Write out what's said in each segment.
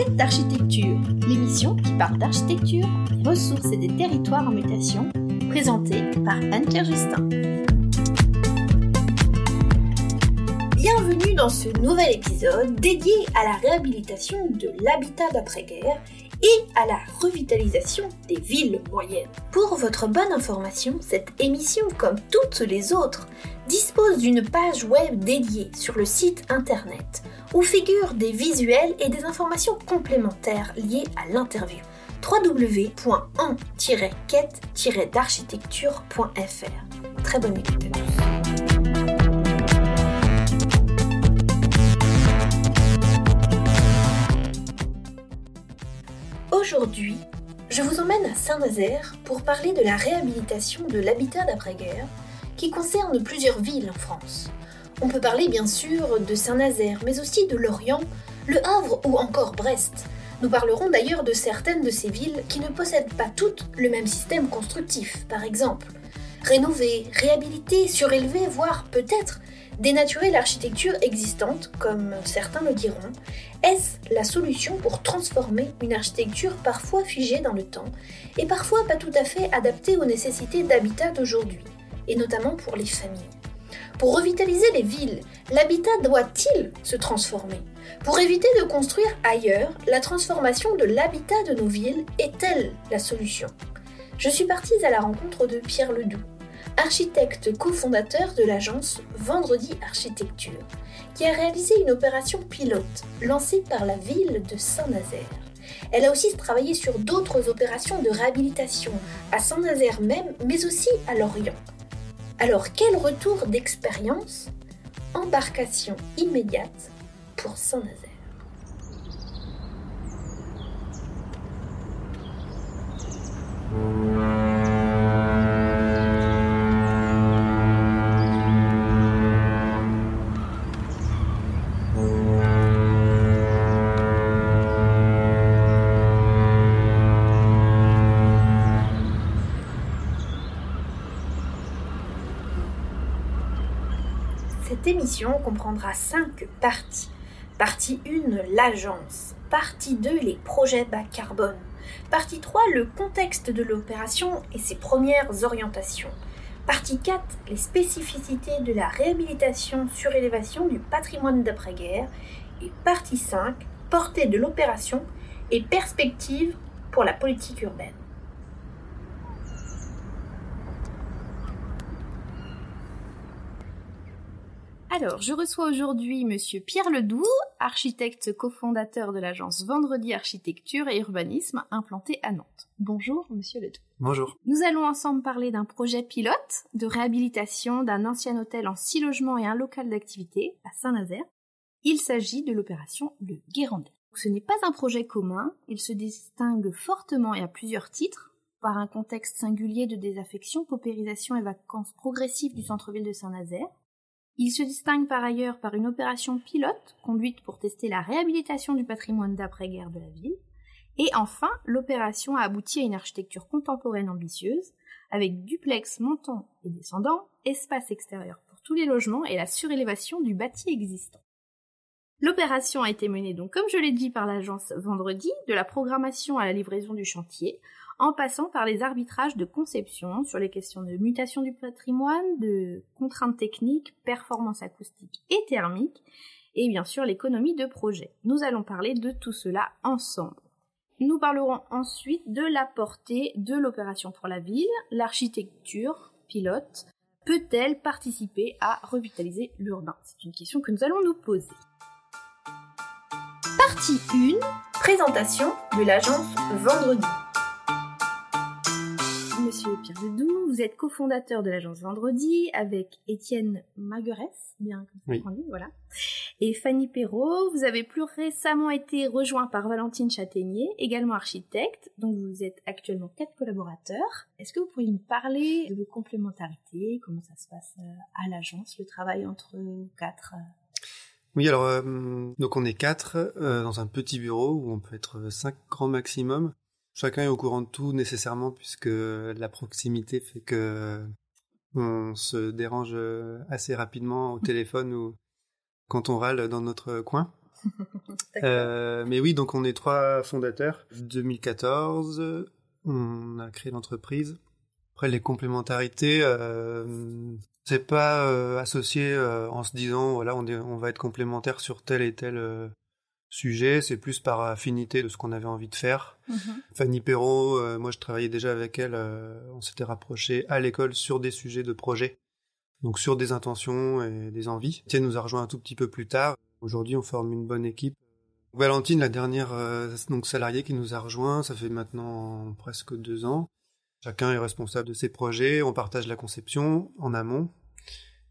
Quête d'architecture, l'émission qui parle d'architecture, des ressources et des territoires en mutation, présentée par Anne-Claire Justin. Bienvenue dans ce nouvel épisode dédié à la réhabilitation de l'habitat d'après-guerre et à la revitalisation des villes moyennes. Pour votre bonne information, cette émission, comme toutes les autres, dispose d'une page web dédiée sur le site internet où figurent des visuels et des informations complémentaires liées à l'interview www.en-quête-d'architecture.fr. Très bonne écoute à tous. Aujourd'hui, je vous emmène à Saint-Nazaire pour parler de la réhabilitation de l'habitat d'après-guerre qui concerne plusieurs villes en France. On peut parler bien sûr de Saint-Nazaire, mais aussi de Lorient, Le Havre ou encore Brest. Nous parlerons d'ailleurs de certaines de ces villes qui ne possèdent pas toutes le même système constructif, par exemple. Rénover, réhabiliter, surélever, voire peut-être dénaturer l'architecture existante, comme certains le diront, est-ce la solution pour transformer une architecture parfois figée dans le temps et parfois pas tout à fait adaptée aux nécessités d'habitat d'aujourd'hui, et notamment pour les familles Pour revitaliser les villes, l'habitat doit-il se transformer? Pour éviter de construire ailleurs, la transformation de l'habitat de nos villes est-elle la solution? Je suis partie à la rencontre de Pierre Ledoux, architecte cofondateur de l'agence Vendredi Architecture, qui a réalisé une opération pilote lancée par la ville de Saint-Nazaire. Elle a aussi travaillé sur d'autres opérations de réhabilitation à Saint-Nazaire même, mais aussi à Lorient. Alors quel retour d'expérience Embarcation immédiate pour Saint-Nazaire? Comprendra cinq parties. Partie 1, l'agence. Partie 2, les projets bas carbone. Partie 3, le contexte de l'opération et ses premières orientations. Partie 4, les spécificités de la réhabilitation surélévation du patrimoine d'après-guerre. Et partie 5, portée de l'opération et perspectives pour la politique urbaine. Alors, je reçois aujourd'hui Monsieur Pierre Ledoux, architecte cofondateur de l'agence Vendredi Architecture et Urbanisme implantée à Nantes. Bonjour, Monsieur Ledoux. Bonjour. Nous allons ensemble parler d'un projet pilote de réhabilitation d'un ancien hôtel en six logements et un local d'activité à Saint-Nazaire. Il s'agit de l'opération Le Guérandais. Ce n'est pas un projet commun, il se distingue fortement et à plusieurs titres par un contexte singulier de désaffection, paupérisation et vacances progressives du centre-ville de Saint-Nazaire, il se distingue par ailleurs par une opération pilote conduite pour tester la réhabilitation du patrimoine d'après-guerre de la ville. Et enfin, l'opération a abouti à une architecture contemporaine ambitieuse, avec duplex montant et descendant, espace extérieur pour tous les logements et la surélévation du bâti existant. L'opération a été menée donc, comme je l'ai dit, par l'agence Vendredi, de la programmation à la livraison du chantier, en passant par les arbitrages de conception sur les questions de mutation du patrimoine, de contraintes techniques, performance acoustique et thermique, et bien sûr l'économie de projet. Nous allons parler de tout cela ensemble. Nous parlerons ensuite de la portée de l'opération pour la ville, l'architecture pilote. Peut-elle participer à revitaliser l'urbain? C'est une question que nous allons nous poser. Partie 1. Présentation de l'agence Vendredi. Monsieur Pierre Ledoux, vous êtes cofondateur de l'agence Vendredi avec Étienne Maguerès, bien comme ça Oui. voilà, et Fanny Perrault. Vous avez plus récemment été rejoint par Valentine Châtaignier, également architecte, donc vous êtes actuellement quatre collaborateurs. Est-ce que vous pourriez nous parler de vos complémentarités, comment ça se passe euh, à l'agence, le travail entre quatre euh? Oui, alors euh, donc on est quatre euh, dans un petit bureau où on peut être cinq grands maximum. Chacun est au courant de tout nécessairement puisque la proximité fait que on se dérange assez rapidement au téléphone ou quand on râle dans notre coin. euh, mais oui, donc on est trois fondateurs. 2014, on a créé l'entreprise. Après, les complémentarités, euh, c'est pas euh, associé euh, en se disant voilà on, on va être complémentaire sur tel et tel euh, sujet. C'est plus par affinité de ce qu'on avait envie de faire. Mhm. Fanny Perrault, euh, moi je travaillais déjà avec elle. euh, on s'était rapproché à l'école sur des sujets de projet, donc sur des intentions et des envies. Tiens nous a rejoint un tout petit peu plus tard. Aujourd'hui, on forme une bonne équipe. Valentine, la dernière euh, donc salariée qui nous a rejoint, ça fait maintenant presque deux ans. Chacun est responsable de ses projets, on partage la conception en amont,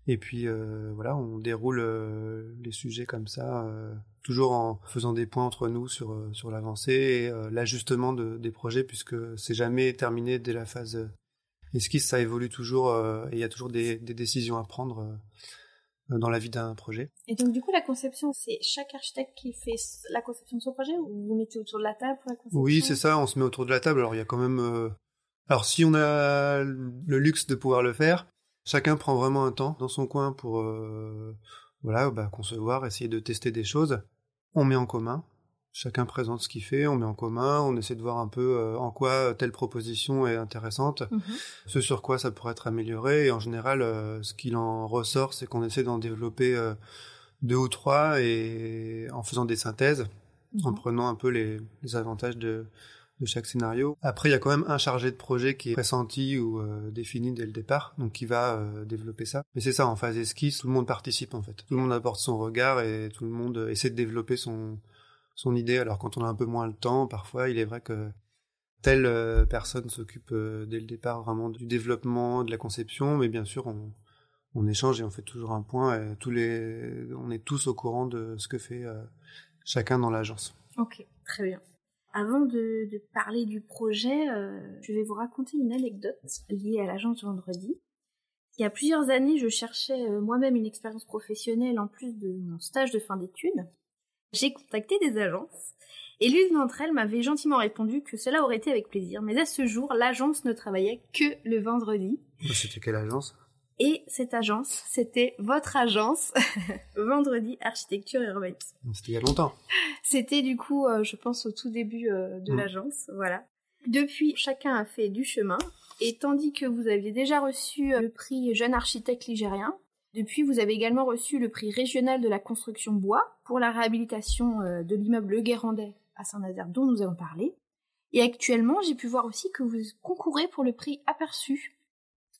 et puis euh, voilà, on déroule euh, les sujets comme ça, euh, toujours en faisant des points entre nous sur euh, sur l'avancée et euh, l'ajustement de, des projets, puisque c'est jamais terminé dès la phase euh, esquisse, ça évolue toujours euh, et il y a toujours des, des décisions à prendre dans la vie d'un projet. Et donc, du coup, la conception, c'est chaque architecte qui fait la conception de son projet ou vous vous mettez autour de la table pour la conception? Oui, c'est ça, on se met autour de la table. Alors il y a quand même... euh, Alors si on a le luxe de pouvoir le faire, chacun prend vraiment un temps dans son coin pour euh, voilà, bah, concevoir, essayer de tester des choses. On met en commun, chacun présente ce qu'il fait, on met en commun, on essaie de voir un peu euh, en quoi telle proposition est intéressante, Mhm. ce sur quoi ça pourrait être amélioré. Et en général, euh, ce qu'il en ressort, c'est qu'on essaie d'en développer euh, deux ou trois et en faisant des synthèses en Mhm. prenant un peu les, les avantages de, de chaque scénario. Après, il y a quand même un chargé de projet qui est pressenti ou euh, défini dès le départ, donc qui va euh, développer ça. Mais c'est ça, en phase esquisse, tout le monde participe en fait. Tout le monde apporte son regard et tout le monde euh, essaie de développer son, son idée. Alors quand on a un peu moins le temps, parfois, il est vrai que telle personne s'occupe dès le départ vraiment du développement, de la conception, mais bien sûr, on, on échange et on fait toujours un point. Et tous les, on est tous au courant de ce que fait chacun dans l'agence. Ok, très bien. Avant de, parler du projet, euh, je vais vous raconter une anecdote liée à l'agence Vendredi. Il y a plusieurs années, je cherchais euh, moi-même une expérience professionnelle en plus de mon stage de fin d'études. J'ai contacté des agences et l'une d'entre elles m'avait gentiment répondu que cela aurait été avec plaisir, mais à ce jour, l'agence ne travaillait que le vendredi. C'était quelle agence? Et cette agence, c'était votre agence, Vendredi Architecture et Urbanisme. C'était il y a longtemps. C'était du coup, euh, je pense, au tout début euh, de Mm. l'agence, voilà. Depuis, chacun a fait du chemin, et tandis que vous aviez déjà reçu euh, le prix Jeune Architecte Ligérien, depuis, vous avez également reçu le prix régional de la construction bois pour la réhabilitation de l'immeuble Le Guérandais à Saint-Nazaire, dont nous avons parlé. Et actuellement, j'ai pu voir aussi que vous concourez pour le prix Aperçu,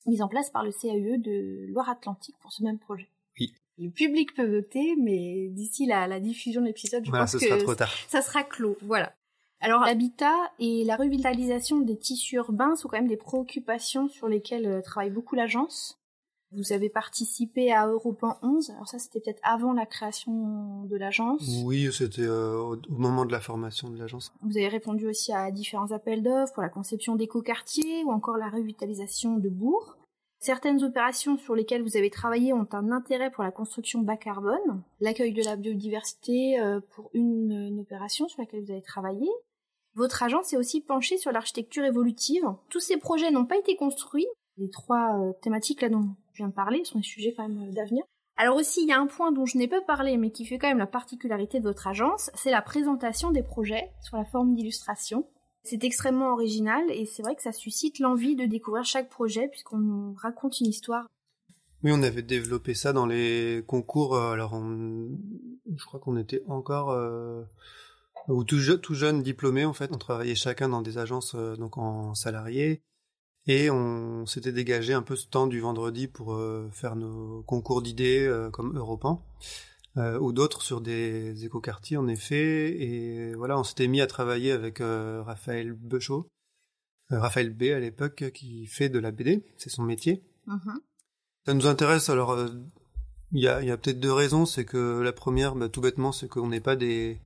mis en place par le CAUE de Loire-Atlantique pour ce même projet. Oui. Le public peut voter, mais d'ici la, la diffusion de l'épisode, je Voilà, pense ce que sera trop tard. ça sera clos, voilà. Alors l'habitat et la revitalisation des tissus urbains sont quand même des préoccupations sur lesquelles euh, travaille beaucoup l'agence. Vous avez participé à Europan 11, alors ça c'était peut-être avant la création de l'agence. Oui, c'était euh, au, moment de la formation de l'agence. Vous avez répondu aussi à différents appels d'offres pour la conception d'éco-quartiers ou encore la revitalisation de bourgs. Certaines opérations sur lesquelles vous avez travaillé ont un intérêt pour la construction bas carbone, l'accueil de la biodiversité euh, pour une, une opération sur laquelle vous avez travaillé. Votre agence s'est aussi penchée sur l'architecture évolutive. Tous ces projets n'ont pas été construits. Les trois euh, thématiques là dont viens de parler sont des sujets quand même euh, d'avenir. Alors aussi, il y a un point dont je n'ai pas parlé, mais qui fait quand même la particularité de votre agence, c'est la présentation des projets sous la forme d'illustration. C'est extrêmement original et c'est vrai que ça suscite l'envie de découvrir chaque projet puisqu'on nous raconte une histoire. Oui, on avait développé ça dans les concours. euh, Alors, on- je crois qu'on était encore euh, ou tout, tout jeune diplômé en fait. On travaillait chacun dans des agences donc en salarié et on s'était dégagé un peu ce temps du vendredi pour euh, faire nos concours d'idées euh, comme Europan euh, ou d'autres sur des écoquartiers en effet. Et voilà, on s'était mis à travailler avec Raphaël Bechot, Raphaël B à l'époque, qui fait de la BD, c'est son métier. Ça nous intéresse, alors il y a, il y a peut-être deux raisons. C'est que la première, bah, tout bêtement, c'est qu'on n'est pas des,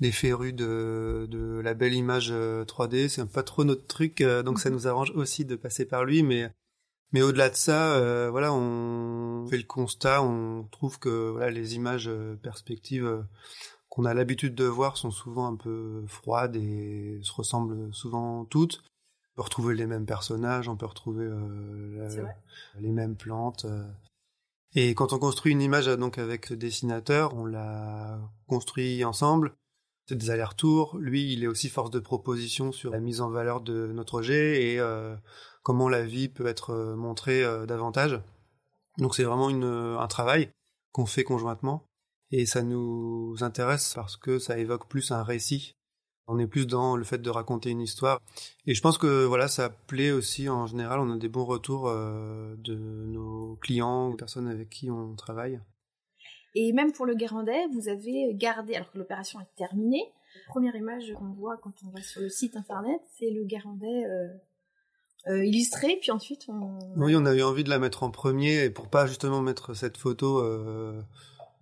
des férus de, de la belle image euh, 3D. C'est pas trop notre truc, euh, donc ça nous arrange aussi de passer par lui. Mais, mais au-delà de ça, euh, voilà, on fait le constat, on trouve que voilà, les images euh, perspectives euh, qu'on a l'habitude de voir sont souvent un peu froides et se ressemblent souvent toutes. On peut retrouver les mêmes personnages, on peut retrouver euh, la- les mêmes plantes. euh. Et quand on construit une image donc avec le dessinateur, on la construit ensemble. C'est des allers-retours. Lui, il est aussi force de proposition sur la mise en valeur de notre projet et euh, comment la vie peut être euh, montrée euh, davantage. Donc c'est vraiment un travail qu'on fait conjointement et ça nous intéresse parce que ça évoque plus un récit on est plus dans le fait de raconter une histoire. Et je pense que voilà, ça plaît aussi en général. On a des bons retours de nos clients ou personnes avec qui on travaille. Et même pour le Guérandais, vous avez gardé, alors que l'opération est terminée, la première image qu'on voit quand on va sur le site internet, c'est le Guérandais euh, euh, illustré, puis ensuite on... Oui, on a eu envie de la mettre en premier, et pour pas justement mettre cette photo,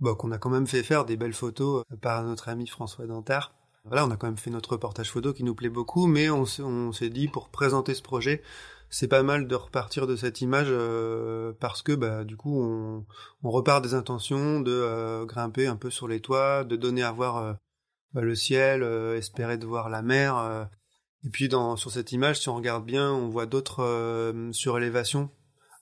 bah, qu'on a quand même fait faire des belles photos par notre ami François Dantard, voilà, on a quand même fait notre reportage photo qui nous plaît beaucoup, mais on, s'est dit pour présenter ce projet, c'est pas mal de repartir de cette image euh, parce que bah du coup on, repart des intentions de euh, grimper un peu sur les toits, de donner à voir euh, bah, le ciel, espérer de voir la mer. et puis dans sur cette image, si on regarde bien, on voit d'autres surélévations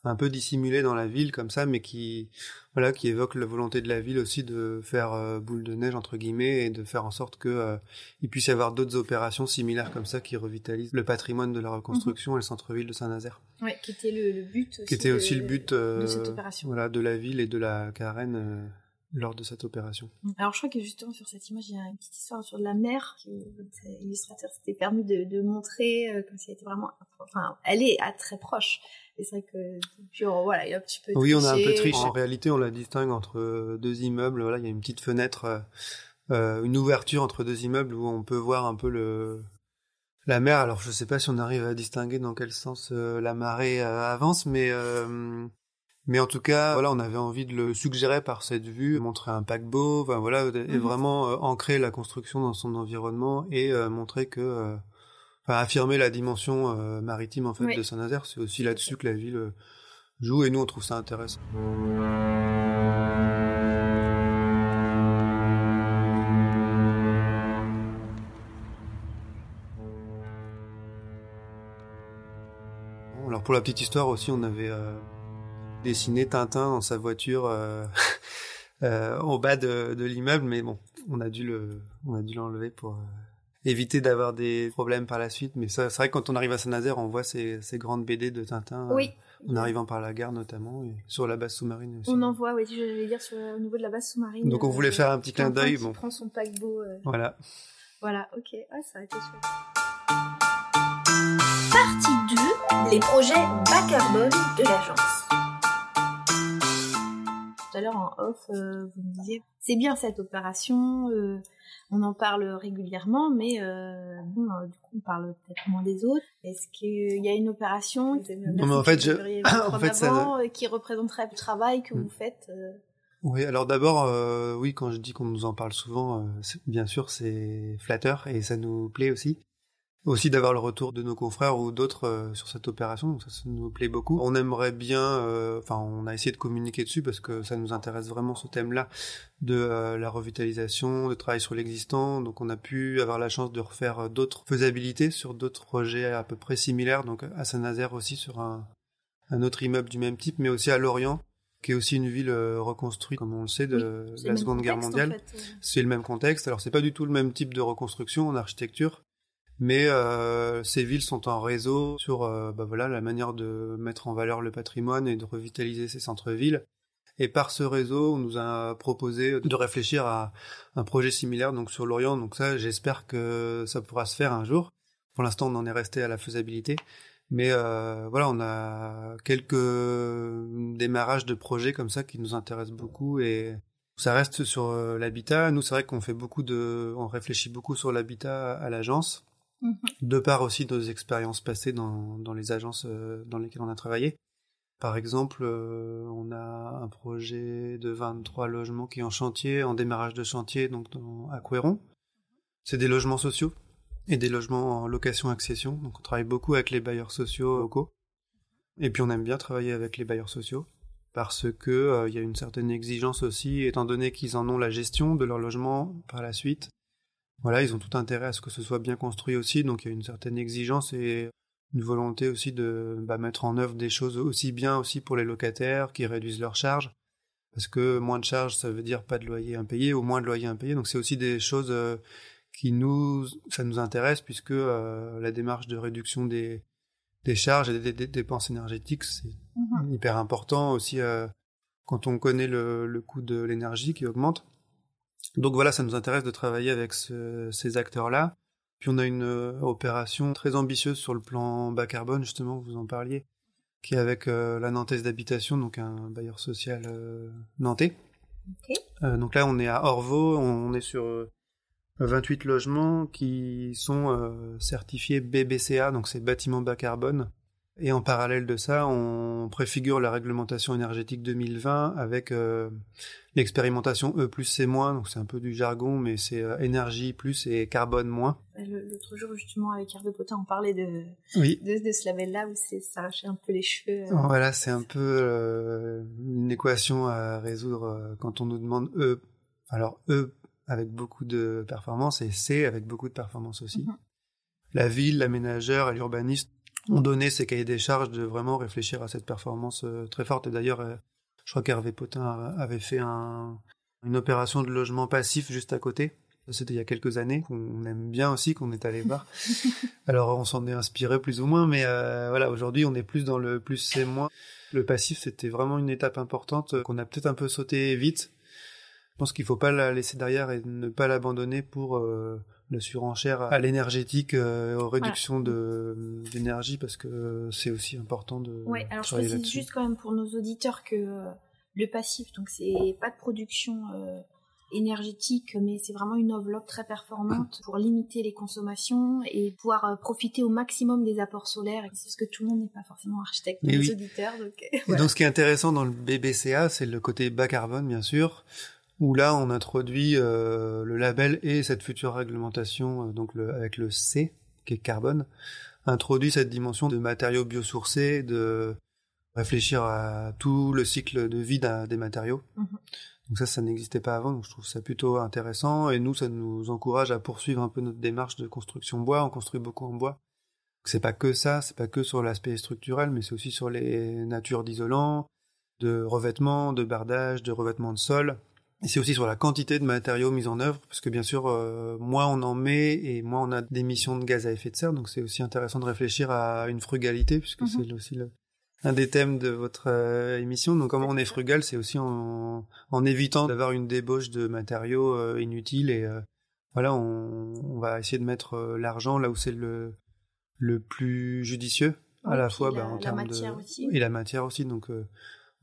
un peu dissimulées dans la ville comme ça, mais qui voilà, qui évoque la volonté de la ville aussi de faire euh, boule de neige entre guillemets et de faire en sorte que euh, il puisse y avoir d'autres opérations similaires comme ça qui revitalisent le patrimoine de la reconstruction et le centre-ville de Saint-Nazaire. Oui, qui était le, but. Aussi qui était aussi le but euh, de cette opération. Voilà, de la ville et de la Carène lors de cette opération. Mm. Alors je crois que justement sur cette image, il y a une petite histoire sur la mer que l'illustrateur s'était permis de, de montrer comme si elle était vraiment, enfin, elle est à très proche. Et c'est vrai que puis voilà, il y a un petit peu. Oui, on a un peu triché. En réalité, on la distingue entre euh, deux immeubles. Voilà, il y a une petite fenêtre, euh, euh, une ouverture entre deux immeubles où on peut voir un peu le la mer. Alors, je sais pas si on arrive à distinguer dans quel sens la marée avance, mais mais en tout cas, voilà, on avait envie de le suggérer par cette vue, montrer un paquebot, enfin voilà, et mhm. vraiment ancrer la construction dans son environnement et montrer que enfin, affirmer la dimension euh, maritime en fait de Saint-Nazaire. C'est aussi là-dessus que la ville euh, joue et nous on trouve ça intéressant. Alors pour la petite histoire aussi, on avait euh, dessiné Tintin dans sa voiture euh, au bas de, de l'immeuble, mais bon, on a dû le, on a dû l'enlever pour éviter d'avoir des problèmes par la suite. Mais c'est vrai que quand on arrive à Saint-Nazaire, on voit ces, ces, grandes BD de Tintin. Oui. Euh, en arrivant par la gare notamment, et sur la base sous-marine aussi. On en voit, oui, je vais dire sur, au niveau de la base sous-marine. Donc on voulait euh, faire un petit clin d'œil. Bon. prend son paquebot. Euh. Voilà. Voilà, ok. Ouais, ça a été chouette. Partie 2, les projets bas carbone de l'agence. Tout à l'heure en off, vous me disiez, c'est bien cette opération, on en parle régulièrement, mais euh, bon, euh, du coup, on parle peut-être moins des autres. Est-ce qu'il y a une opération non, mais en fait, je... en fait ça... Euh, qui représenterait le travail que vous hmm. faites Oui, alors d'abord, oui, quand je dis qu'on nous en parle souvent, bien sûr, c'est flatteur et ça nous plaît aussi aussi d'avoir le retour de nos confrères ou d'autres euh, sur cette opération, donc ça, ça, nous plaît beaucoup. On aimerait bien, euh, enfin on a essayé de communiquer dessus parce que ça nous intéresse vraiment ce thème-là de euh, la revitalisation, de travail sur l'existant, donc on a pu avoir la chance de refaire d'autres faisabilités sur d'autres projets à peu près similaires, donc à Saint-Nazaire aussi sur un, un autre immeuble du même type, mais aussi à Lorient qui est aussi une ville reconstruite, comme on le sait, de, la Seconde Guerre mondiale. C'est le même contexte. Alors c'est pas du tout le même type de reconstruction en architecture, mais euh, ces villes sont en réseau sur euh, bah voilà la manière de mettre en valeur le patrimoine et de revitaliser ces centres-villes. Et par ce réseau, on nous a proposé de réfléchir à un projet similaire donc sur l'Orient. Donc ça, j'espère que ça pourra se faire un jour. Pour l'instant, on en est resté à la faisabilité. Mais euh, voilà, on a quelques démarrages de projets comme ça qui nous intéressent beaucoup et ça reste sur euh, l'habitat. Nous, c'est vrai qu'on fait beaucoup de, on réfléchit beaucoup sur l'habitat à l'agence. Mhm. de part aussi nos expériences passées dans, les agences euh, dans lesquelles on a travaillé. Par exemple, euh, on a un projet de 23 logements qui est en chantier, en démarrage de chantier, donc à Couéron. C'est des logements sociaux et des logements en location-accession. Donc on travaille beaucoup avec les bailleurs sociaux locaux. Et puis on aime bien travailler avec les bailleurs sociaux parce que euh, il y a une certaine exigence aussi, étant donné qu'ils en ont la gestion de leur logement par la suite voilà, ils ont tout intérêt à ce que ce soit bien construit aussi, donc il y a une certaine exigence et une volonté aussi de bah, mettre en œuvre des choses aussi bien aussi pour les locataires qui réduisent leurs charges parce que moins de charges, ça veut dire pas de loyer impayé ou moins de loyer impayé. Donc c'est aussi des choses euh, qui nous, ça nous intéresse puisque euh, la démarche de réduction des, des charges et des, dépenses énergétiques, c'est mhm. hyper important aussi euh, quand on connaît le, le coût de l'énergie qui augmente. Donc voilà, ça nous intéresse de travailler avec ces acteurs-là. Puis on a une opération très ambitieuse sur le plan bas carbone, justement, vous en parliez, qui est avec euh, la Nantaise d'habitation, donc un bailleur social euh, nantais. Euh, donc là, on est à Orvaux, on est sur 28 logements qui sont certifiés BBCA, donc c'est bâtiment bas carbone. Et en parallèle de ça, on préfigure la réglementation énergétique 2020 avec euh, l'expérimentation E plus C moins, donc c'est un peu du jargon, mais c'est euh, énergie plus et carbone moins. L'autre jour, justement, avec Hervé Potin, on parlait de, de, ce label-là où c'est s'arracher un peu les cheveux. Euh. Voilà, c'est un peu une équation à résoudre quand on nous demande E. Alors E avec beaucoup de performance et C avec beaucoup de performance aussi. Mhm. La ville, l'aménageur et l'urbaniste ont donné ces cahiers des charges de vraiment réfléchir à cette performance euh, très forte. Et d'ailleurs, euh, je crois qu'Hervé Potin avait fait un, une opération de logement passif juste à côté. C'était il y a quelques années, qu'on aime bien aussi, qu'on est allé voir. Alors on s'en est inspiré plus ou moins, mais euh, voilà, aujourd'hui on est plus dans le plus c'est moins. Le passif, c'était vraiment une étape importante qu'on a peut-être un peu sauté vite. Je pense qu'il faut pas la laisser derrière et ne pas l'abandonner pour la surenchère à l'énergétique, euh, aux réductions d'énergie, parce que c'est aussi important de. Oui, alors je précise juste quand même pour nos auditeurs que euh, le passif, donc c'est pas de production euh, énergétique, mais c'est vraiment une enveloppe très performante pour limiter les consommations et pouvoir profiter au maximum des apports solaires. C'est parce que tout le monde n'est pas forcément architecte, les auditeurs. Donc, donc ce qui est intéressant dans le BBCA, c'est le côté bas carbone, bien sûr où là on introduit euh, le label et cette future réglementation, euh, donc le, avec le C, qui est carbone, introduit cette dimension de matériaux biosourcés, de réfléchir à tout le cycle de vie des matériaux. Mhm. Donc ça, ça n'existait pas avant, donc je trouve ça plutôt intéressant, et nous, ça nous encourage à poursuivre un peu notre démarche de construction bois, on construit beaucoup en bois. C'est pas que ça, c'est pas que sur l'aspect structurel, mais c'est aussi sur les natures d'isolants, de revêtement, de bardage, de revêtement de sol, et c'est aussi sur la quantité de matériaux mis en œuvre, parce que bien sûr, euh, moins on en met et moins on a d'émissions de gaz à effet de serre. Donc c'est aussi intéressant de réfléchir à une frugalité, puisque mhm. c'est aussi le, un des thèmes de votre euh, émission. Donc comment on est frugal, c'est aussi en, en évitant d'avoir une débauche de matériaux euh, inutiles. Et voilà, on, on, va essayer de mettre l'argent là où c'est le, le plus judicieux, à la fois bah, en termes de... Aussi. Et la matière aussi. Donc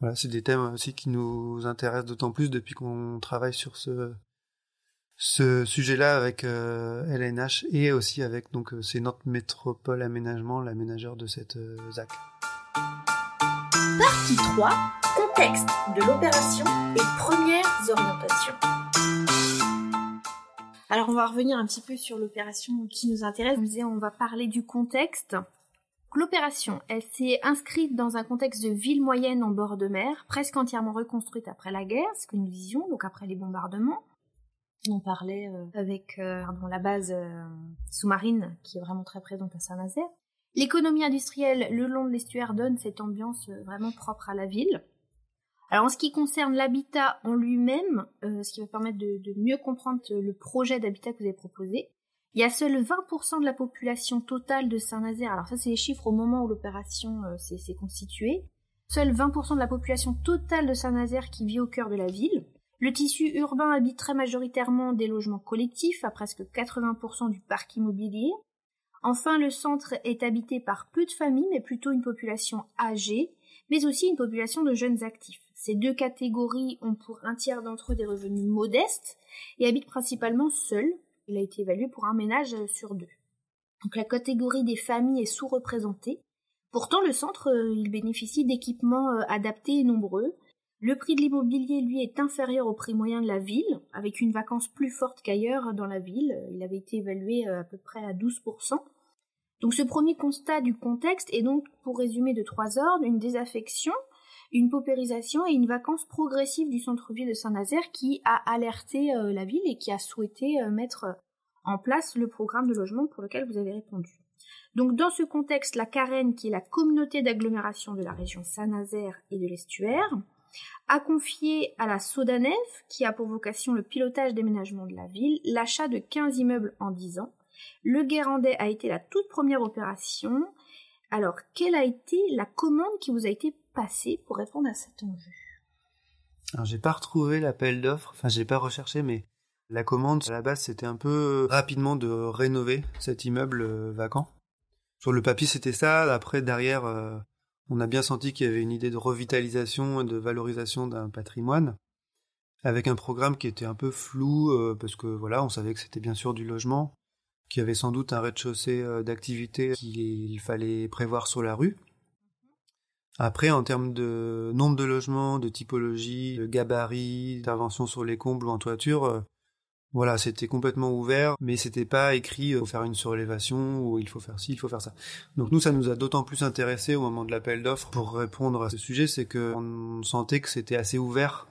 voilà, c'est des thèmes aussi qui nous intéressent d'autant plus depuis qu'on travaille sur ce ce sujet-là avec LNH euh, et aussi avec donc euh, c'est notre métropole aménagement, l'aménageur de cette euh, ZAC. Partie 3, contexte de l'opération et premières orientations. Alors on va revenir un petit peu sur l'opération qui nous intéresse. on va parler du contexte. L'opération, elle s'est inscrite dans un contexte de ville moyenne en bord de mer, presque entièrement reconstruite après la guerre, ce que nous disions, donc après les bombardements. On parlait euh, avec euh, la base euh, sous-marine qui est vraiment très présente à Saint-Nazaire. L'économie industrielle le long de l'estuaire donne cette ambiance vraiment propre à la ville. Alors en ce qui concerne l'habitat en lui-même, ce qui va permettre de, de mieux comprendre le projet d'habitat que vous avez proposé, il y a seuls 20% de la population totale de Saint-Nazaire, alors ça c'est les chiffres au moment où l'opération euh, s'est constituée, seuls 20% de la population totale de Saint-Nazaire qui vit au cœur de la ville. Le tissu urbain habite très majoritairement des logements collectifs, à presque 80% du parc immobilier. Enfin, le centre est habité par peu de familles, mais plutôt une population âgée, mais aussi une population de jeunes actifs. Ces deux catégories ont pour un tiers d'entre eux des revenus modestes et habitent principalement seuls, il a été évalué pour un ménage sur deux. Donc la catégorie des familles est sous-représentée. Pourtant, le centre, euh, il bénéficie d'équipements euh, adaptés et nombreux. Le prix de l'immobilier, lui, est inférieur au prix moyen de la ville, avec une vacance plus forte qu'ailleurs dans la ville. Il avait été évalué euh, à peu près à 12%. Donc ce premier constat du contexte est donc, pour résumer de trois ordres, une désaffection, une paupérisation et une vacance progressive du centre-ville de Saint-Nazaire qui a alerté euh, la ville et qui a souhaité euh, mettre en place le programme de logement pour lequel vous avez répondu. Donc dans ce contexte, la Carène, qui est la communauté d'agglomération de la région Saint-Nazaire et de l'estuaire, a confié à la Sodanev, qui a pour vocation le pilotage d'aménagement de la ville, l'achat de 15 immeubles en 10 ans. Le Guérandais a été la toute première opération. Alors, quelle a été la commande qui vous a été passée pour répondre à cet enjeu Alors, j'ai pas retrouvé l'appel d'offres, enfin, j'ai pas recherché, mais la commande, à la base, c'était un peu rapidement de rénover cet immeuble euh, vacant. Sur le papier, c'était ça. Après, derrière, euh, on a bien senti qu'il y avait une idée de revitalisation et de valorisation d'un patrimoine, avec un programme qui était un peu flou, euh, parce que voilà, on savait que c'était bien sûr du logement, qu'il y avait sans doute un rez-de-chaussée d'activité qu'il fallait prévoir sur la rue. Après, en termes de nombre de logements, de typologie, de gabarit, d'intervention sur les combles ou en toiture, voilà, c'était complètement ouvert, mais c'était pas écrit il faut faire une surélévation ou il faut faire ci, il faut faire ça. Donc nous, ça nous a d'autant plus intéressé au moment de l'appel d'offres pour répondre à ce sujet, c'est qu'on sentait que c'était assez ouvert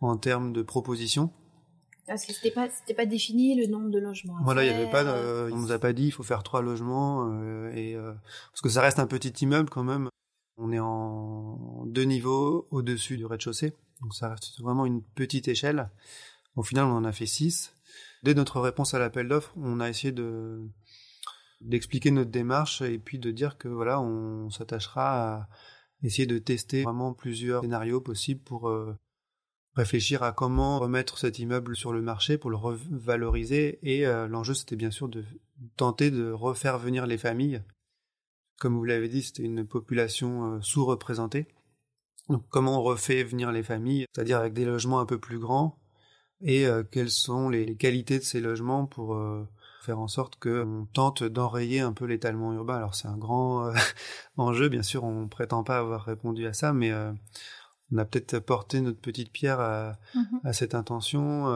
en termes de propositions. Parce que c'était pas, c'était pas défini le nombre de logements. Voilà, il y avait pas, euh, on nous a pas dit il faut faire trois logements euh, et euh, parce que ça reste un petit immeuble quand même. On est en deux niveaux au-dessus du rez-de-chaussée, donc ça reste vraiment une petite échelle. Au final, on en a fait six. Dès notre réponse à l'appel d'offres, on a essayé de d'expliquer notre démarche et puis de dire que voilà, on s'attachera à essayer de tester vraiment plusieurs scénarios possibles pour euh, réfléchir à comment remettre cet immeuble sur le marché pour le revaloriser et euh, l'enjeu c'était bien sûr de tenter de refaire venir les familles. Comme vous l'avez dit, c'était une population euh, sous-représentée. Donc comment on refait venir les familles, c'est-à-dire avec des logements un peu plus grands, et euh, quelles sont les qualités de ces logements pour euh, faire en sorte qu'on tente d'enrayer un peu l'étalement urbain? Alors c'est un grand euh, enjeu, bien sûr, on prétend pas avoir répondu à ça, mais on a peut-être porté notre petite pierre à, à cette intention.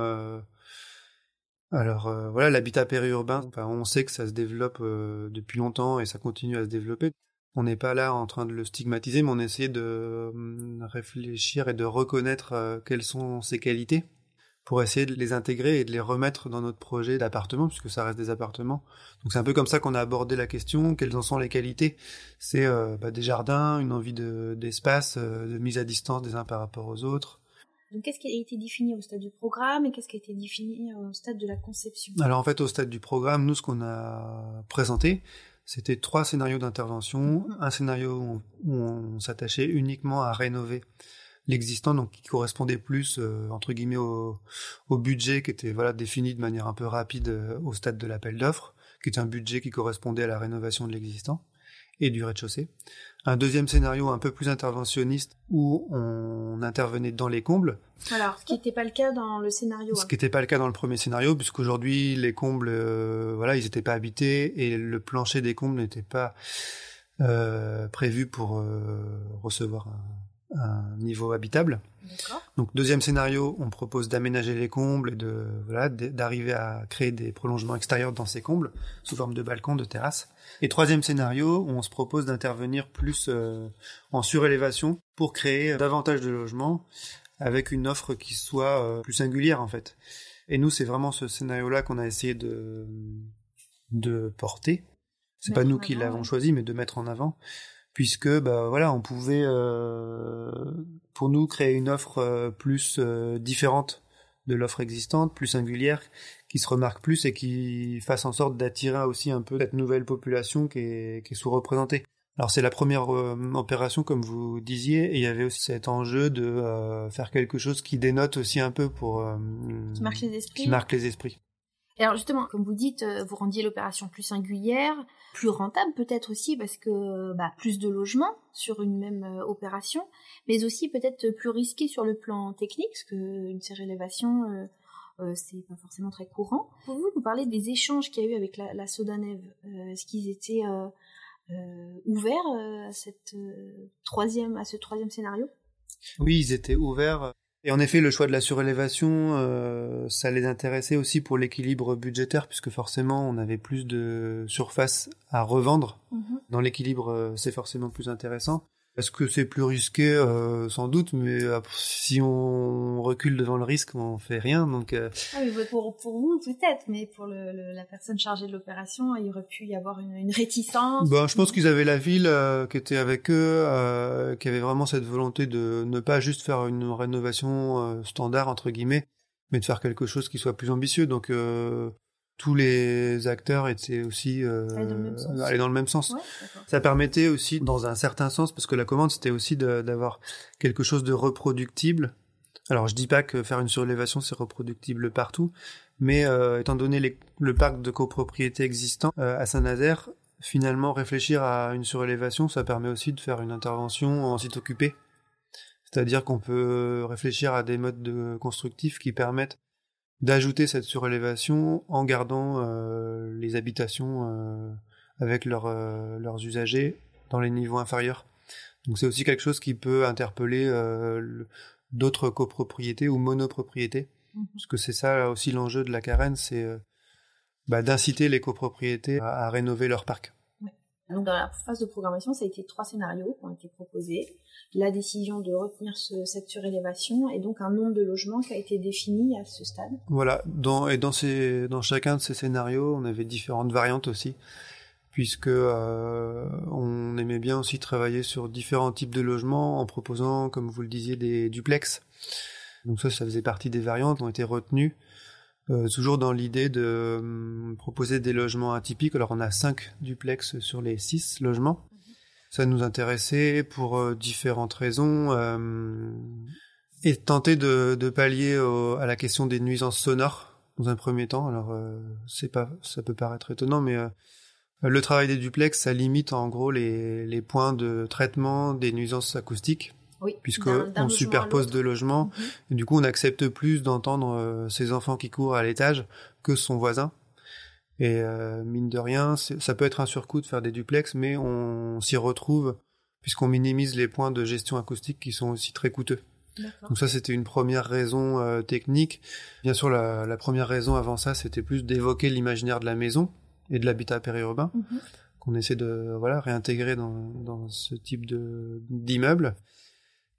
Alors voilà, l'habitat périurbain, on sait que ça se développe depuis longtemps et ça continue à se développer. On n'est pas là en train de le stigmatiser, mais on essaie de réfléchir et de reconnaître quelles sont ses qualités pour essayer de les intégrer et de les remettre dans notre projet d'appartement, puisque ça reste des appartements. Donc c'est un peu comme ça qu'on a abordé la question, quelles en sont les qualités? C'est euh, bah, des jardins, une envie d'espace, euh, de, mise à distance des uns par rapport aux autres. Donc qu'est-ce qui a été défini au stade du programme et qu'est-ce qui a été défini au stade de la conception? Alors en fait au stade du programme, nous ce qu'on a présenté, c'était trois scénarios d'intervention. Mm-hmm. Un scénario où on s'attachait uniquement à rénover l'existant, donc qui correspondait plus euh, entre guillemets au, au, budget qui était voilà défini de manière un peu rapide euh, au stade de l'appel d'offres, qui était un budget qui correspondait à la rénovation de l'existant et du rez-de-chaussée. Un deuxième scénario un peu plus interventionniste où on intervenait dans les combles. Alors, ce qui n'était pas le cas dans le scénario. Ce hein. qui n'était pas le cas dans le premier scénario, puisqu'aujourd'hui les combles, euh, voilà, ils n'étaient pas habités et le plancher des combles n'était pas euh, prévu pour recevoir un, un niveau habitable. Donc deuxième scénario, on propose d'aménager les combles et de voilà d'arriver à créer des prolongements extérieurs dans ces combles sous forme de balcons, de terrasses. Et troisième scénario, on se propose d'intervenir plus euh, en surélévation pour créer davantage de logements avec une offre qui soit euh, plus singulière en fait. Et nous, c'est vraiment ce scénario-là qu'on a essayé de de porter. C'est pas nous qui l'avons choisi, mais de mettre en avant puisque bah voilà on pouvait euh, pour nous créer une offre euh, plus euh, différente de l'offre existante, plus singulière, qui se remarque plus et qui fasse en sorte d'attirer aussi un peu cette nouvelle population qui est, qui est sous-représentée. Alors c'est la première opération comme vous disiez et il y avait aussi cet enjeu de faire quelque chose qui dénote aussi un peu pour qui marque les esprits. Qui marque les esprits. alors justement, comme vous dites, vous rendiez l'opération plus singulière, plus rentable peut-être aussi parce que bah, plus de logements sur une même euh, opération, mais aussi peut-être plus risqué sur le plan technique, parce qu'une surélévation, euh, euh, c'est pas forcément très courant. Pouvez-vous nous parler des échanges qu'il y a eu avec la, la Sodanève Est-ce qu'ils étaient ouverts à, cette, troisième, à ce troisième scénario? Oui, ils étaient ouverts. Et en effet, le choix de la surélévation, euh, ça les intéressait aussi pour l'équilibre budgétaire, puisque forcément, on avait plus de surface à revendre. Mhm. Dans l'équilibre, euh, c'est forcément plus intéressant. Est-ce que c'est plus risqué euh, Sans doute, mais euh, si on recule devant le risque, on fait rien. Donc, euh, ah, mais pour, pour vous peut-être, mais pour le, la personne chargée de l'opération, il aurait pu y avoir une, une réticence. Ben, je pense qu'ils avaient la ville qui était avec eux, qui avait vraiment cette volonté de ne pas juste faire une rénovation standard entre guillemets, mais de faire quelque chose qui soit plus ambitieux. Donc tous les acteurs étaient aussi euh, aller dans le même sens. ça permettait aussi, dans un certain sens, parce que la commande c'était aussi d'avoir quelque chose de reproductible. Alors je dis pas que faire une surélévation c'est reproductible partout, mais euh, étant donné le parc de copropriété existant euh, à Saint-Nazaire, finalement réfléchir à une surélévation, ça permet aussi de faire une intervention en site occupé. C'est-à-dire qu'on peut réfléchir à des modes de constructifs qui permettent d'ajouter cette surélévation en gardant euh, les habitations euh, avec euh, leurs usagers dans les niveaux inférieurs. Donc c'est aussi quelque chose qui peut interpeller d'autres copropriétés ou monopropriétés, mhm. parce que c'est ça aussi l'enjeu de la carène, c'est bah, d'inciter les copropriétés à, rénover leur parc. Donc dans la phase de programmation, ça a été trois scénarios qui ont été proposés la décision de retenir cette surélévation et donc un nombre de logements qui a été défini à ce stade. Voilà, et dans, chacun de ces scénarios, on avait différentes variantes aussi, puisque euh, on aimait bien aussi travailler sur différents types de logements en proposant, comme vous le disiez, des duplex. Donc ça, ça faisait partie des variantes, ont été retenues. Euh, toujours dans l'idée de euh, proposer des logements atypiques. Alors on a cinq duplex sur les six logements. Ça nous intéressait pour euh, différentes raisons euh, et tenter de, de pallier à la question des nuisances sonores dans un premier temps. Alors euh, c'est pas, ça peut paraître étonnant, mais le travail des duplex, ça limite en gros les, les points de traitement des nuisances acoustiques. Oui, puisque on superpose deux logements mhm. et du coup on accepte plus d'entendre ses enfants qui courent à l'étage que son voisin. Et euh, mine de rien, ça peut être un surcoût de faire des duplex, mais on s'y retrouve puisqu'on minimise les points de gestion acoustique qui sont aussi très coûteux. Donc ça, c'était une première raison euh, technique. Bien sûr, la, la, première raison avant ça, c'était plus d'évoquer l'imaginaire de la maison et de l'habitat périurbain mhm. qu'on essaie de voilà réintégrer dans, dans ce type d'immeuble.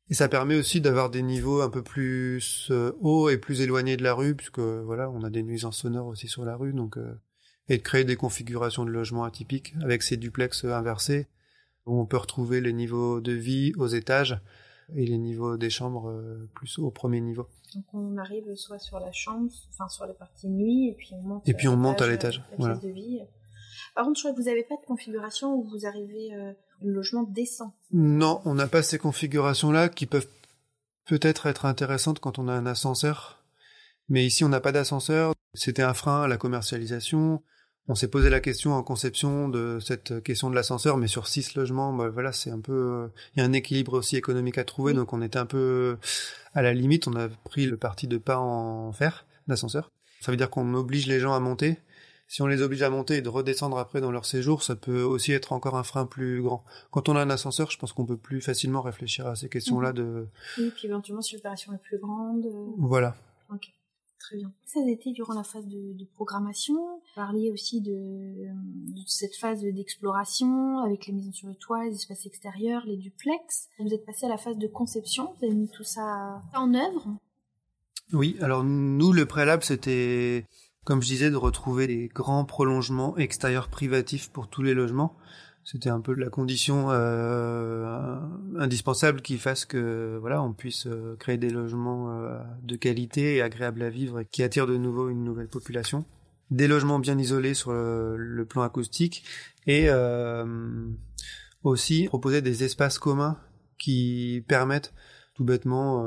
Et ça permet aussi d'avoir des niveaux un peu plus euh, hauts et plus éloignés de la rue, puisque voilà, on a des nuisances sonores aussi sur la rue, donc euh, et de créer des configurations de logements atypiques avec ces duplex inversés où on peut retrouver les niveaux de vie aux étages et les niveaux des chambres euh, plus au premier niveau. Donc on arrive soit sur la chambre, enfin sur la partie nuit, et puis on monte. Et puis on monte à l'étage. Voilà. De vie. Par contre, je crois que vous n'avez pas de configuration où vous arrivez euh, le logement descend. Non, on n'a pas ces configurations-là qui peuvent peut-être être intéressantes quand on a un ascenseur. Mais ici, on n'a pas d'ascenseur. C'était un frein à la commercialisation on s'est posé la question en conception de cette question de l'ascenseur, mais sur six logements, bah, voilà, c'est un peu, il y a un équilibre aussi économique à trouver, donc on était un peu à la limite. On a pris le parti de pas en faire d'ascenseur. Ça veut dire qu'on oblige les gens à monter. Si on les oblige à monter et de redescendre après dans leur séjour, ça peut aussi être encore un frein plus grand. Quand on a un ascenseur, je pense qu'on peut plus facilement réfléchir à ces questions-là mhm. de. Oui, puis éventuellement si l'opération est plus grande. Euh, voilà. Ok. Très bien. Ça a été durant la phase de, de programmation. Vous parliez aussi de, de cette phase d'exploration avec les maisons sur le toit, les espaces extérieurs, les duplex. Vous êtes passé à la phase de conception. Vous avez mis tout ça en œuvre. Oui. Alors nous, le préalable, c'était, comme je disais, de retrouver des grands prolongements extérieurs privatifs pour tous les logements. C'était un peu la condition euh, indispensable qui fasse que voilà on puisse euh, créer des logements euh, de qualité et agréables à vivre et qui attirent de nouveau une nouvelle population. Des logements bien isolés sur le, plan acoustique et aussi proposer des espaces communs qui permettent tout bêtement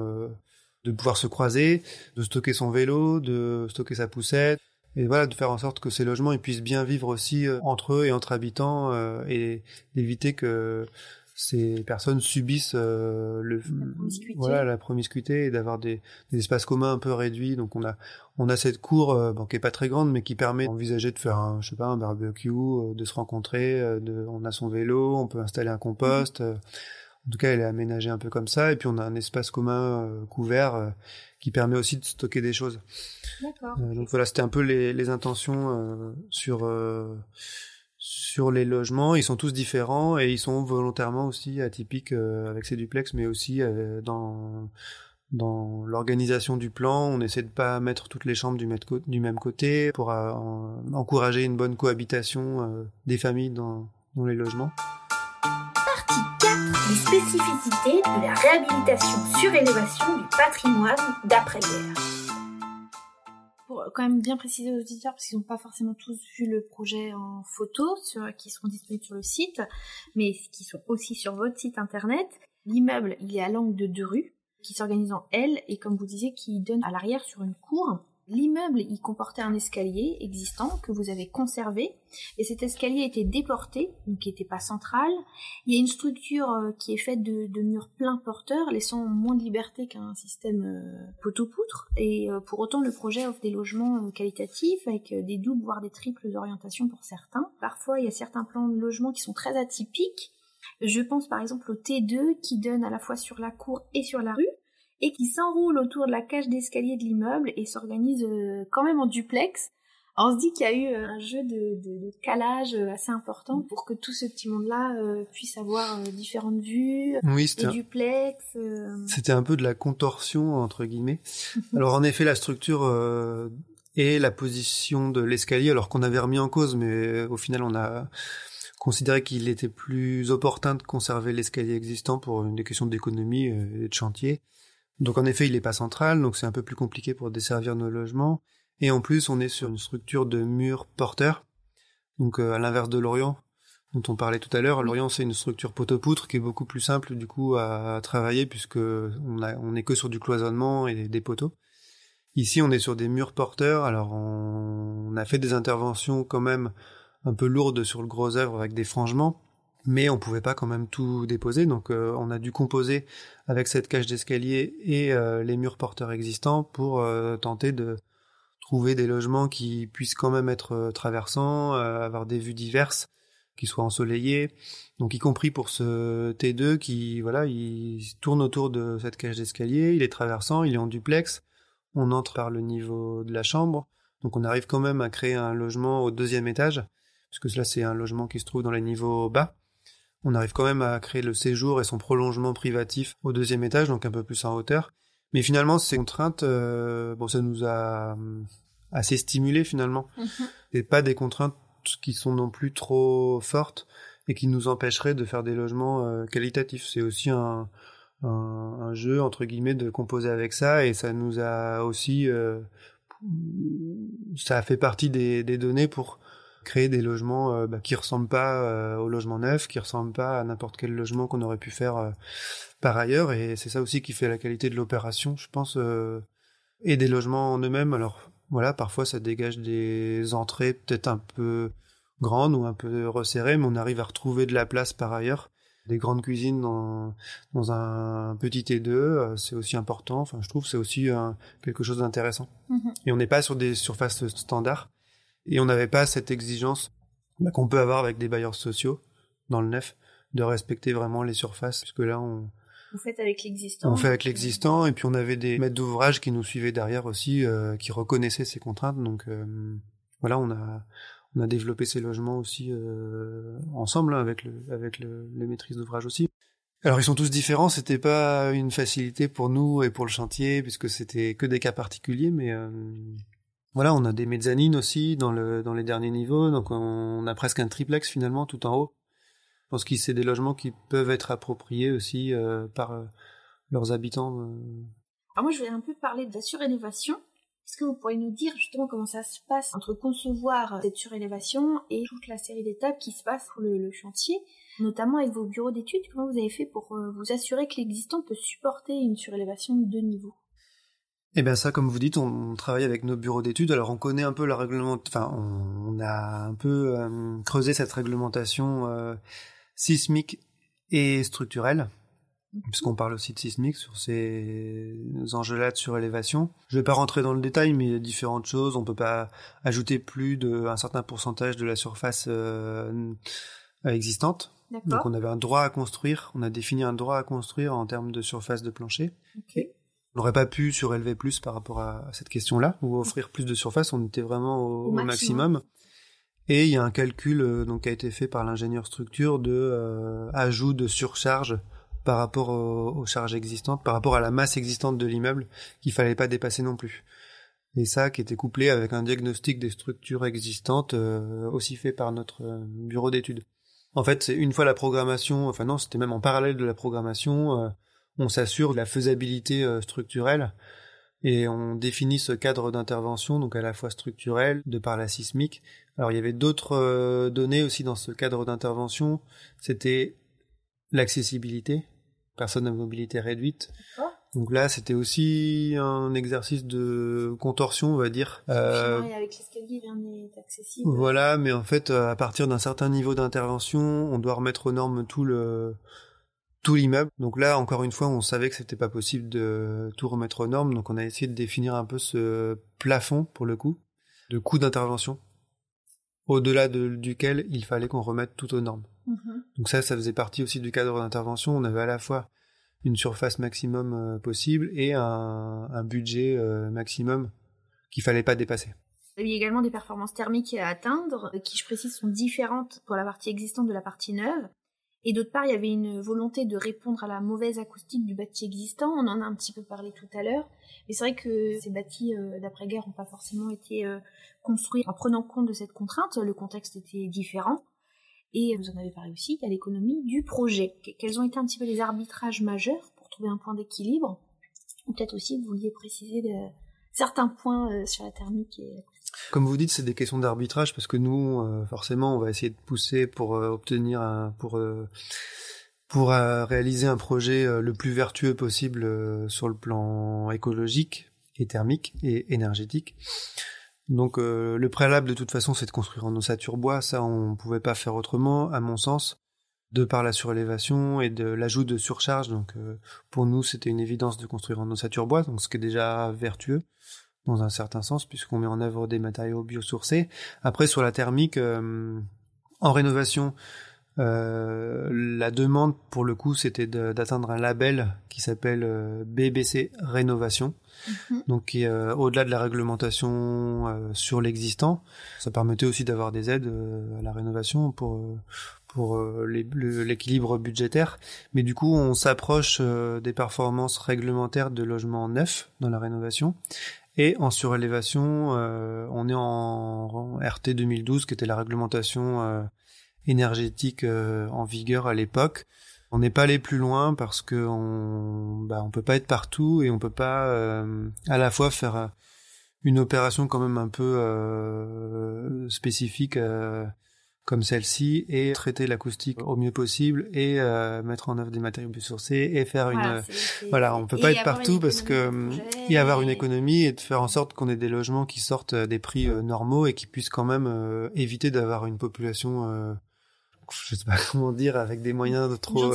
de pouvoir se croiser, de stocker son vélo, de stocker sa poussette, et voilà de faire en sorte que ces logements ils puissent bien vivre aussi euh, entre eux et entre habitants euh, et d'éviter que ces personnes subissent euh, le la voilà la promiscuité et d'avoir des, des, espaces communs un peu réduits. Donc on a on a cette cour bon, qui est pas très grande mais qui permet d'envisager de faire un je sais pas un barbecue de se rencontrer de on a son vélo on peut installer un compost en tout cas elle est aménagée un peu comme ça et puis on a un espace commun couvert qui permet aussi de stocker des choses. D'accord. Euh, donc voilà, c'était un peu les, les intentions euh, sur euh, Sur les logements, ils sont tous différents et ils sont volontairement aussi atypiques euh, avec ces duplex, mais aussi euh, dans dans l'organisation du plan, on essaie de pas mettre toutes les chambres du, du même côté pour euh, encourager une bonne cohabitation des familles dans, dans les logements. Partie 4. Les spécificités de la réhabilitation sur élévation du patrimoine d'après-guerre pour quand même bien préciser aux auditeurs, parce qu'ils n'ont pas forcément tous vu le projet en photo, sur, qui seront disponibles sur le site, mais qui sont aussi sur votre site internet. L'immeuble, il est à l'angle de deux rues, qui s'organise en L, et comme vous disiez, qui donne à l'arrière sur une cour. L'immeuble, il comportait un escalier existant que vous avez conservé, et cet escalier était déporté, donc qui n'était pas central. Il y a une structure euh, qui est faite de, murs pleins porteurs, laissant moins de liberté qu'un système euh, poteau-poutre, et euh, pour autant le projet offre des logements qualitatifs, avec des doubles voire des triples orientations pour certains. Parfois, il y a certains plans de logement qui sont très atypiques, je pense par exemple au T2 qui donne à la fois sur la cour et sur la rue et qui s'enroule autour de la cage d'escalier de l'immeuble et s'organise euh, quand même en duplex. on se dit qu'il y a eu euh, un jeu de, calage euh, assez important pour que tout ce petit monde-là puisse avoir différentes vues, oui, des duplex. C'était un peu de la contorsion entre guillemets. alors en effet, la structure et la position de l'escalier, alors qu'on avait remis en cause, mais au final on a considéré qu'il était plus opportun de conserver l'escalier existant pour une des questions d'économie et de chantier. Donc en effet, il n'est pas central, donc c'est un peu plus compliqué pour desservir nos logements. Et en plus, on est sur une structure de murs porteurs. Donc euh, à l'inverse de l'Orient, dont on parlait tout à l'heure, l'Orient c'est une structure poteau-poutre qui est beaucoup plus simple du coup à, travailler puisque on, a, on est que sur du cloisonnement et des poteaux. Ici, on est sur des murs porteurs. Alors on, on a fait des interventions quand même un peu lourdes sur le gros œuvre avec des frangements mais on pouvait pas quand même tout déposer, donc euh, on a dû composer avec cette cage d'escalier et euh, les murs porteurs existants pour euh, tenter de trouver des logements qui puissent quand même être traversants, avoir des vues diverses, qui soient ensoleillés, donc y compris pour ce T2 qui voilà, il tourne autour de cette cage d'escalier, il est traversant, il est en duplex, on entre par le niveau de la chambre, donc on arrive quand même à créer un logement au deuxième étage, parce que cela c'est un logement qui se trouve dans les niveaux bas on arrive quand même à créer le séjour et son prolongement privatif au deuxième étage, donc un peu plus en hauteur. Mais finalement, ces contraintes, euh, bon, ça nous a euh, assez stimulé finalement. Mhm. Et pas des contraintes qui sont non plus trop fortes et qui nous empêcheraient de faire des logements euh, qualitatifs. C'est aussi un, un, jeu entre guillemets de composer avec ça et ça nous a aussi, ça a fait partie des, des données pour créer des logements euh, bah, qui ressemblent pas euh, au logement neuf, qui ressemblent pas à n'importe quel logement qu'on aurait pu faire euh, par ailleurs. Et c'est ça aussi qui fait la qualité de l'opération, je pense, et des logements en eux-mêmes. Alors voilà, parfois ça dégage des entrées peut-être un peu grandes ou un peu resserrées, mais on arrive à retrouver de la place par ailleurs. Des grandes cuisines dans, dans un petit T2, c'est aussi important. Enfin, je trouve c'est aussi quelque chose d'intéressant. Mm-hmm. Et on n'est pas sur des surfaces standards. Et on n'avait pas cette exigence bah, qu'on peut avoir avec des bailleurs sociaux dans le neuf, de respecter vraiment les surfaces, puisque là on... Vous faites avec l'existant. On fait avec l'existant, et puis on avait des maîtres d'ouvrage qui nous suivaient derrière aussi, euh, qui reconnaissaient ces contraintes. Donc euh, voilà, on a on a développé ces logements aussi euh, ensemble hein, avec le avec le, les maîtrises d'ouvrage aussi. Alors ils sont tous différents, c'était pas une facilité pour nous et pour le chantier puisque c'était que des cas particuliers, mais voilà, on a des mezzanines aussi dans, le, dans les derniers niveaux, donc on a presque un triplex finalement tout en haut. Je pense que c'est des logements qui peuvent être appropriés aussi euh, par euh, leurs habitants. Euh. Alors moi, je voulais un peu parler de la surélévation. Est-ce que vous pourriez nous dire justement comment ça se passe entre concevoir cette surélévation et toute la série d'étapes qui se passent pour le, le chantier, notamment avec vos bureaux d'études? Comment vous avez fait pour vous assurer que l'existant peut supporter une surélévation de deux niveaux? Eh bien ça, comme vous dites, on, travaille avec nos bureaux d'études. Alors on connaît un peu la réglementation, enfin on, a un peu euh, creusé cette réglementation euh, sismique et structurelle, puisqu'on parle aussi de sismique sur ces enjeux-là de surélévation. Je vais pas rentrer dans le détail, mais il y a différentes choses. On peut pas ajouter plus d'un certain pourcentage de la surface euh, existante. Donc on avait un droit à construire, on a défini un droit à construire en termes de surface de plancher. Okay n'aurait pas pu surélever plus par rapport à, cette question-là ou offrir plus de surface. On était vraiment au, maximum. Et il y a un calcul euh, donc qui a été fait par l'ingénieur structure de euh, ajout de surcharge par rapport aux, charges existantes, par rapport à la masse existante de l'immeuble qu'il fallait pas dépasser non plus. Et ça qui était couplé avec un diagnostic des structures existantes euh, aussi fait par notre bureau d'études. En fait, c'est une fois la programmation, enfin non, c'était même en parallèle de la programmation, on s'assure de la faisabilité structurelle et on définit ce cadre d'intervention, donc à la fois structurel, de par la sismique. Alors il y avait d'autres euh, données aussi dans ce cadre d'intervention, c'était l'accessibilité, personnes à mobilité réduite. Donc là, c'était aussi un exercice de contorsion, on va dire. Euh, avec l'escalier, rien n'est accessible. Voilà, mais en fait, à partir d'un certain niveau d'intervention, on doit remettre aux normes tout le tout l'immeuble. Donc là, encore une fois, on savait que c'était pas possible de tout remettre aux normes, donc on a essayé de définir un peu ce plafond pour le coup de coût d'intervention, au-delà duquel il fallait qu'on remette tout aux normes. Mhm. Donc ça, ça faisait partie aussi du cadre d'intervention. On avait à la fois une surface maximum euh, possible et un, budget euh, maximum qu'il fallait pas dépasser. Il y a également des performances thermiques à atteindre, qui je précise sont différentes pour la partie existante de la partie neuve. Et d'autre part, il y avait une volonté de répondre à la mauvaise acoustique du bâti existant. On en a un petit peu parlé tout à l'heure. Mais c'est vrai que ces bâtis euh, d'après-guerre n'ont pas forcément été euh, construits en prenant compte de cette contrainte. Le contexte était différent. Et vous en avez parlé aussi, il y a l'économie du projet. Quels ont été un petit peu les arbitrages majeurs pour trouver un point d'équilibre? Ou peut-être aussi, vous vouliez préciser de certains points euh, sur la thermique comme vous dites, c'est des questions d'arbitrage parce que nous, euh, forcément, on va essayer de pousser pour euh, obtenir un, pour pour réaliser un projet le plus vertueux possible sur le plan écologique et thermique et énergétique. Donc le préalable de toute façon, c'est de construire en ossature bois. Ça, on pouvait pas faire autrement, à mon sens, de par la surélévation et de l'ajout de surcharge. Donc pour nous, c'était une évidence de construire en ossature bois, donc ce qui est déjà vertueux dans un certain sens, puisqu'on met en œuvre des matériaux biosourcés. Après, sur la thermique, euh, en rénovation, euh, la demande, pour le coup, c'était d'atteindre un label qui s'appelle euh, BBC Rénovation, mhm. donc au-delà de la réglementation sur l'existant. Ça permettait aussi d'avoir des aides à la rénovation pour pour l'équilibre budgétaire, mais du coup on s'approche des performances réglementaires de logements neufs dans la rénovation, et en surélévation, euh, on est en, RT 2012, qui était la réglementation euh, énergétique euh, en vigueur à l'époque. On n'est pas allé plus loin parce que on, bah, on peut pas être partout et on peut pas à la fois faire une opération quand même un peu spécifique comme celle-ci et traiter l'acoustique au mieux possible et euh, mettre en œuvre des matériaux biosourcés et faire une voilà on peut pas être partout parce que y avoir une économie et de faire en sorte qu'on ait des logements qui sortent des prix euh, normaux et qui puissent quand même euh, éviter d'avoir une population je sais pas comment dire avec des moyens de trop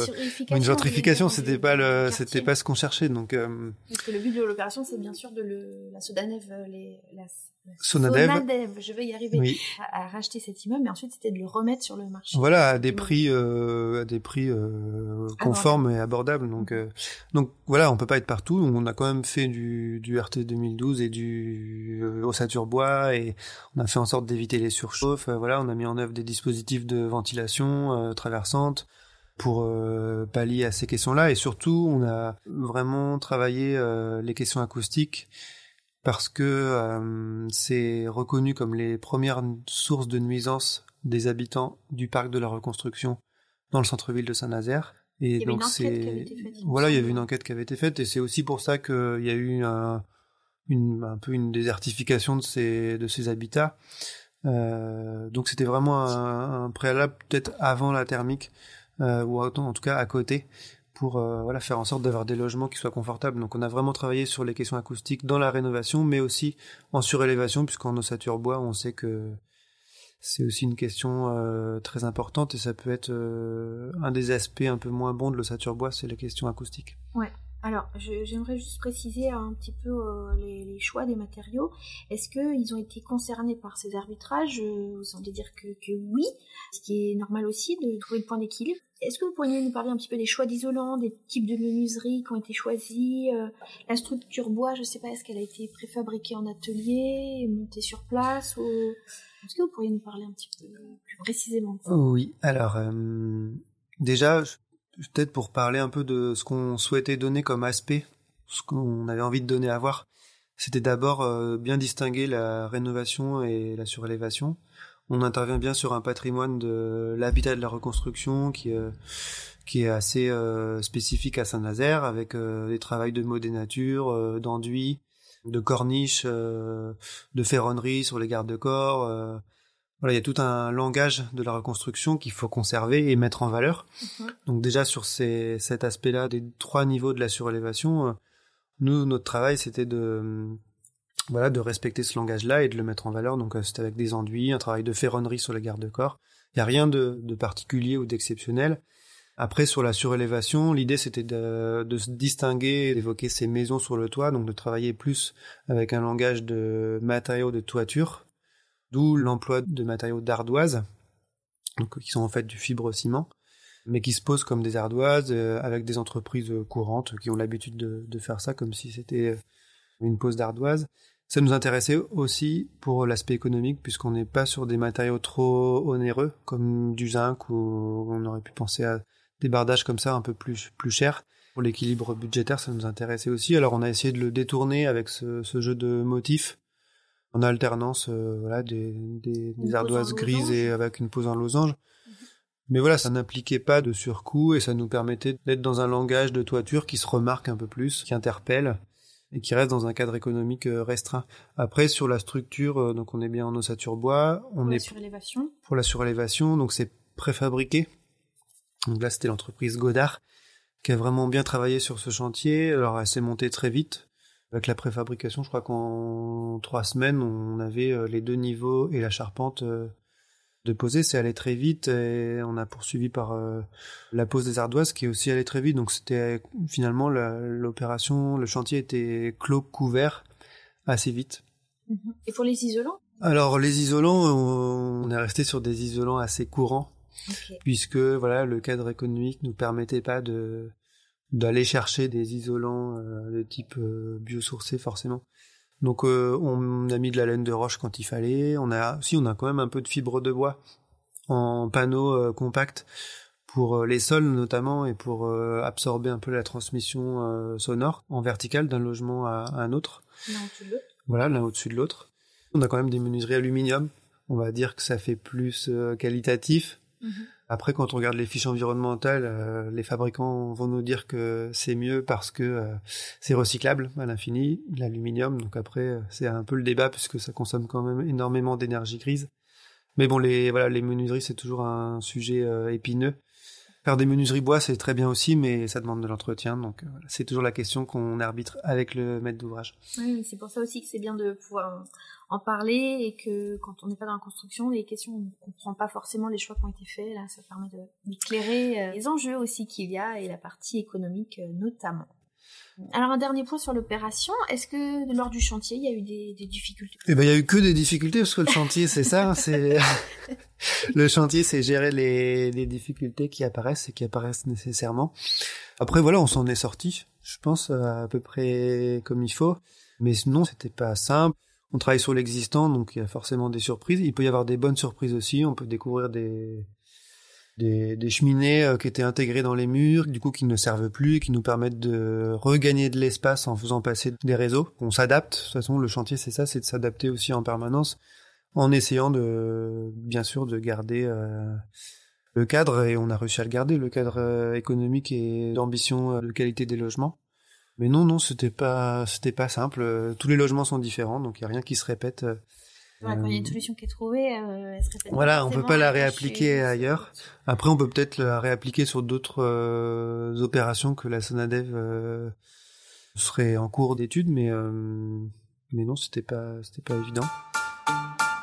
une gentrification, c'était pas le c'était pas ce qu'on cherchait donc parce que le but de l'opération c'est bien sûr de le la Sodanev les la Sonadev. je vais y arriver à, racheter cet immeuble, mais ensuite c'était de le remettre sur le marché. Voilà, à des prix, euh, à des prix euh, conformes et abordables. Donc, mhm. euh, donc voilà, on peut pas être partout. On a quand même fait du, du RT 2012 et du euh, ossature bois, et on a fait en sorte d'éviter les surchauffes. Euh, voilà, on a mis en œuvre des dispositifs de ventilation euh, traversante pour pallier à ces questions-là, et surtout, on a vraiment travaillé les questions acoustiques parce que euh, c'est reconnu comme les premières sources de nuisance des habitants du parc de la reconstruction dans le centre-ville de Saint-Nazaire. Et donc c'est voilà, il y avait une enquête qui avait été faite et c'est aussi pour ça qu'il y a eu un, une, un peu une désertification de ces de ces habitats. Euh, donc c'était vraiment un, un préalable peut-être avant la thermique euh, ou en tout cas à côté pour euh, voilà faire en sorte d'avoir des logements qui soient confortables. Donc on a vraiment travaillé sur les questions acoustiques dans la rénovation, mais aussi en surélévation, puisqu'en ossature bois, on sait que c'est aussi une question euh, très importante et ça peut être euh, un des aspects un peu moins bons de l'ossature bois, c'est la question acoustique. Alors, j'aimerais juste préciser un petit peu euh, les, choix des matériaux. Est-ce qu'ils ont été concernés par ces arbitrages? Vous semblez dire que, oui, ce qui est normal aussi de trouver le point d'équilibre. Est-ce que vous pourriez nous parler un petit peu des choix d'isolants, des types de menuiseries qui ont été choisis, euh, la structure bois, je ne sais pas, est-ce qu'elle a été préfabriquée en atelier, montée sur place ou... Est-ce que vous pourriez nous parler un petit peu plus précisément Oui, alors euh, déjà, peut-être pour parler un peu de ce qu'on souhaitait donner comme aspect, ce qu'on avait envie de donner à voir, c'était d'abord euh, bien distinguer la rénovation et la surélévation. On intervient bien sur un patrimoine de l'habitat de la reconstruction qui, euh, qui est assez euh, spécifique à Saint-Nazaire, avec des travaux de mots des natures, d'enduits, de corniches, de ferronnerie sur les garde-corps, voilà, il y a tout un langage de la reconstruction qu'il faut conserver et mettre en valeur. Mhm. Donc déjà sur ces, cet aspect-là des trois niveaux de la surélévation, euh, nous notre travail c'était de euh, voilà de respecter ce langage-là et de le mettre en valeur. Donc euh, c'était avec des enduits, un travail de ferronnerie sur les garde-corps. Il n'y a rien de, de particulier ou d'exceptionnel. Après, sur la surélévation, l'idée c'était de, de, se distinguer, d'évoquer ces maisons sur le toit, donc de travailler plus avec un langage de matériaux de toiture, D'où l'emploi de matériaux d'ardoise, qui sont en fait du fibre-ciment, mais qui se posent comme des ardoises euh, avec des entreprises courantes qui ont l'habitude de, faire ça comme si c'était euh, une pose d'ardoise. Ça nous intéressait aussi pour l'aspect économique puisqu'on n'est pas sur des matériaux trop onéreux comme du zinc ou on aurait pu penser à des bardages comme ça un peu plus plus chers. Pour l'équilibre budgétaire, ça nous intéressait aussi. Alors on a essayé de le détourner avec ce jeu de motifs en alternance euh, voilà des, des, des ardoises grises et avec une pose en losange. Mhm. Mais voilà, ça n'impliquait pas de surcoût et ça nous permettait d'être dans un langage de toiture qui se remarque un peu plus, qui interpelle et qui reste dans un cadre économique euh, restreint. Après, sur la structure, euh, donc on est bien en ossature bois, on pour est la surélévation. pour la surélévation, donc c'est préfabriqué. Donc là, c'était l'entreprise Godard qui a vraiment bien travaillé sur ce chantier. Alors, elle s'est montée très vite. Avec la préfabrication, je crois qu'en trois semaines, on avait euh, les deux niveaux et la charpente euh, de poser. C'est allé très vite et on a poursuivi par euh, la pose des ardoises qui est aussi allé très vite. Donc c'était finalement l'opération, le chantier était clos, couvert assez vite. Mhm. Et pour les isolants? Alors les isolants, on est resté sur des isolants assez courants. Puisque voilà, le cadre économique nous permettait pas de d'aller chercher des isolants euh, de type euh, biosourcé forcément. Donc euh, on a mis de la laine de roche quand il fallait. On a si on a quand même un peu de fibre de bois en panneaux compacts pour les sols notamment et pour absorber un peu la transmission sonore en verticale d'un logement à, un autre. L'un au-dessus de l'autre. Voilà, l'un au-dessus de l'autre. On a quand même des menuiseries aluminium. On va dire que ça fait plus qualitatif. Mhm. Après, quand on regarde les fiches environnementales, euh, les fabricants vont nous dire que c'est mieux parce que euh, c'est recyclable à l'infini, l'aluminium. Donc après, euh, c'est un peu le débat puisque ça consomme quand même énormément d'énergie grise. Mais bon, les voilà, les menuiseries, c'est toujours un sujet épineux. Faire des menuiseries bois, c'est très bien aussi, mais ça demande de l'entretien. Donc c'est toujours la question qu'on arbitre avec le maître d'ouvrage. Oui, c'est pour ça aussi que c'est bien de pouvoir en parler et que quand on n'est pas dans la construction, les questions, on ne comprend pas forcément les choix qui ont été faits. Là, ça permet d'éclairer euh, les enjeux aussi qu'il y a et la partie économique euh, notamment. Alors un dernier point sur l'opération, est-ce que lors du chantier il y a eu des, difficultés? Eh ben il y a eu que des difficultés parce que le chantier c'est ça, hein, c'est le chantier c'est gérer les, les, difficultés qui apparaissent et qui apparaissent nécessairement. Après voilà on s'en est sorti, je pense à peu près comme il faut, mais sinon c'était pas simple on travaille sur l'existant, donc il y a forcément des surprises. Il peut y avoir des bonnes surprises aussi. On peut découvrir des, des, cheminées euh, qui étaient intégrées dans les murs, du coup qui ne servent plus, qui nous permettent de regagner de l'espace en faisant passer des réseaux. On s'adapte. De toute façon, le chantier, c'est ça, c'est de s'adapter aussi en permanence, en essayant de, bien sûr, de garder euh, le cadre. Et on a réussi à le garder, le cadre euh, économique et d'ambition de qualité des logements. Mais non, non, c'était pas, c'était pas simple. Tous les logements sont différents, donc il y a rien qui se répète. Quand il y a une solution qui est trouvée, euh, elle se répète. Voilà, on peut pas la réappliquer ailleurs. Après, on peut peut-être la réappliquer sur d'autres euh, opérations que la Sonadev euh, serait en cours d'étude, mais mais non, c'était pas, c'était pas évident.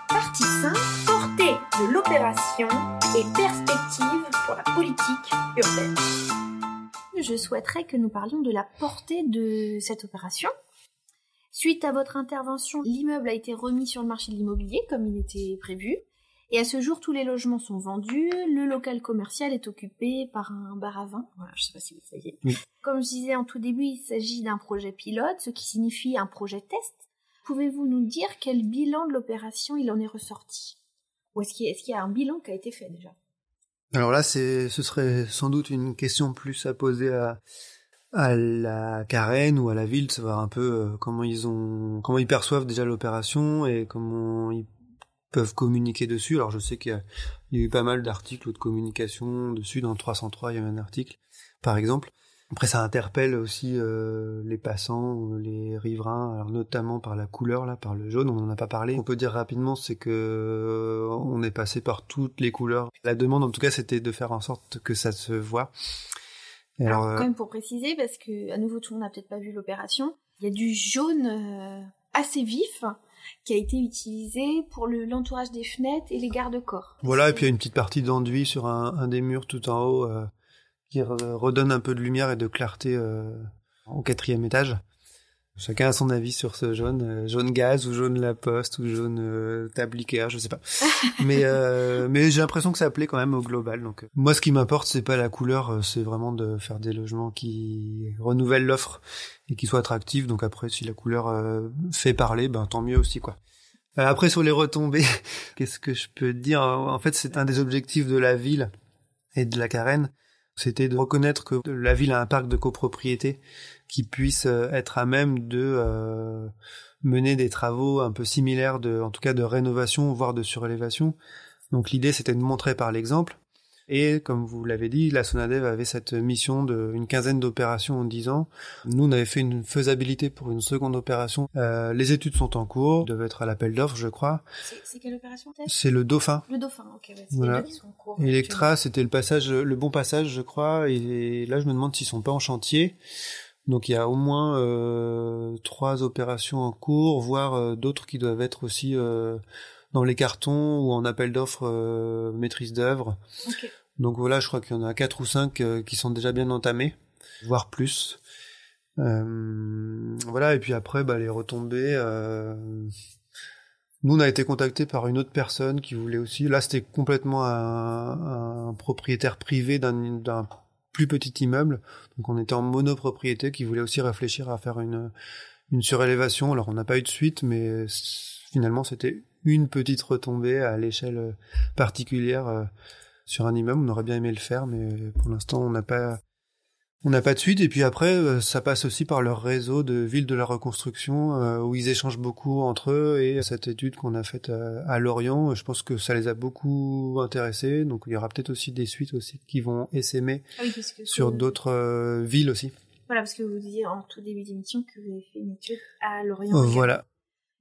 Partie 5, portée de l'opération et perspective pour la politique urbaine. je souhaiterais que nous parlions de la portée de cette opération. Suite à votre intervention, l'immeuble a été remis sur le marché de l'immobilier comme il était prévu. Et à ce jour, tous les logements sont vendus, le local commercial est occupé par un bar à vin. Voilà, je sais pas si vous saviez. Comme je disais en tout début, il s'agit d'un projet pilote, ce qui signifie un projet test. Pouvez-vous nous dire quel bilan de l'opération il en est ressorti? Ou est-ce qu'il y, a un bilan qui a été fait déjà? Alors là, ce serait sans doute une question plus à poser à, à la Carène ou à la ville, de savoir un peu euh, comment ils ont, comment ils perçoivent déjà l'opération et comment ils peuvent communiquer dessus. Alors je sais qu'il y, a eu pas mal d'articles de communication dessus. Dans 303, il y a un article, par exemple. Après, ça interpelle aussi euh, les passants, les riverains, alors notamment par la couleur, là, par le jaune. On n'en a pas parlé. On peut dire rapidement, c'est que euh, on est passé par toutes les couleurs. La demande, en tout cas, c'était de faire en sorte que ça se voit. Alors, euh, quand même pour préciser, parce que à nouveau tout le monde n'a peut-être pas vu l'opération, il y a du jaune assez vif qui a été utilisé pour l'entourage des fenêtres et les garde-corps. Voilà, et puis il y a une petite partie d'enduit sur un, un, des murs tout en haut euh, qui redonne un peu de lumière et de clarté euh, au quatrième étage. Chacun a son avis sur ce jaune, euh, jaune gaz ou jaune la poste ou jaune euh, tabliquaire, je sais pas. mais euh, mais j'ai l'impression que ça plaît quand même au global. Donc moi, ce qui m'importe, c'est pas la couleur, c'est vraiment de faire des logements qui renouvellent l'offre et qui soient attractifs. Donc après, si la couleur fait parler, ben tant mieux aussi quoi. Après sur les retombées, qu'est-ce que je peux dire? En fait, c'est un des objectifs de la ville et de la Carène, c'était de reconnaître que la ville a un parc de copropriété qui puisse euh, être à même de euh, mener des travaux un peu similaires de, en tout cas de rénovation, voire de surélévation. Donc l'idée c'était de montrer par l'exemple. Et comme vous l'avez dit, la Sonadev avait cette mission de une quinzaine d'opérations en dix ans. Nous, on avait fait une faisabilité pour une seconde opération. Euh, les études sont en cours, devaient être à l'appel d'offres, je crois. C'est quelle opération C'est le Dauphin. Le Dauphin, ok. voilà. Electra, c'était le passage, le bon passage, je crois. Et là, je me demande s'ils sont pas en chantier. Donc il y a au moins euh, trois opérations en cours, voire euh, d'autres qui doivent être aussi euh, dans les cartons ou en appel d'offres maîtrise d'œuvre. Donc voilà, je crois qu'il y en a quatre ou cinq qui sont déjà bien entamés, voire plus. voilà, et puis après, bah, les retombées. Nous, on a été contacté par une autre personne qui voulait aussi. Là, c'était complètement un, un propriétaire privé d'un plus petit immeuble. Donc on était en monopropriété qui voulait aussi réfléchir à faire une, une surélévation. Alors on n'a pas eu de suite, mais finalement c'était une petite retombée à l'échelle particulière euh, sur un immeuble. On aurait bien aimé le faire, mais pour l'instant on n'a pas on n'a pas de suite. Et puis après, euh, ça passe aussi par leur réseau de villes de la reconstruction, euh, où ils échangent beaucoup entre eux. Et cette étude qu'on a faite à, Lorient, je pense que ça les a beaucoup intéressés. Donc il y aura peut-être aussi des suites aussi qui vont essaimer ah sur d'autres euh, villes aussi. Voilà, parce que vous disiez en tout début d'émission que vous avez fait une étude à Lorient. voilà.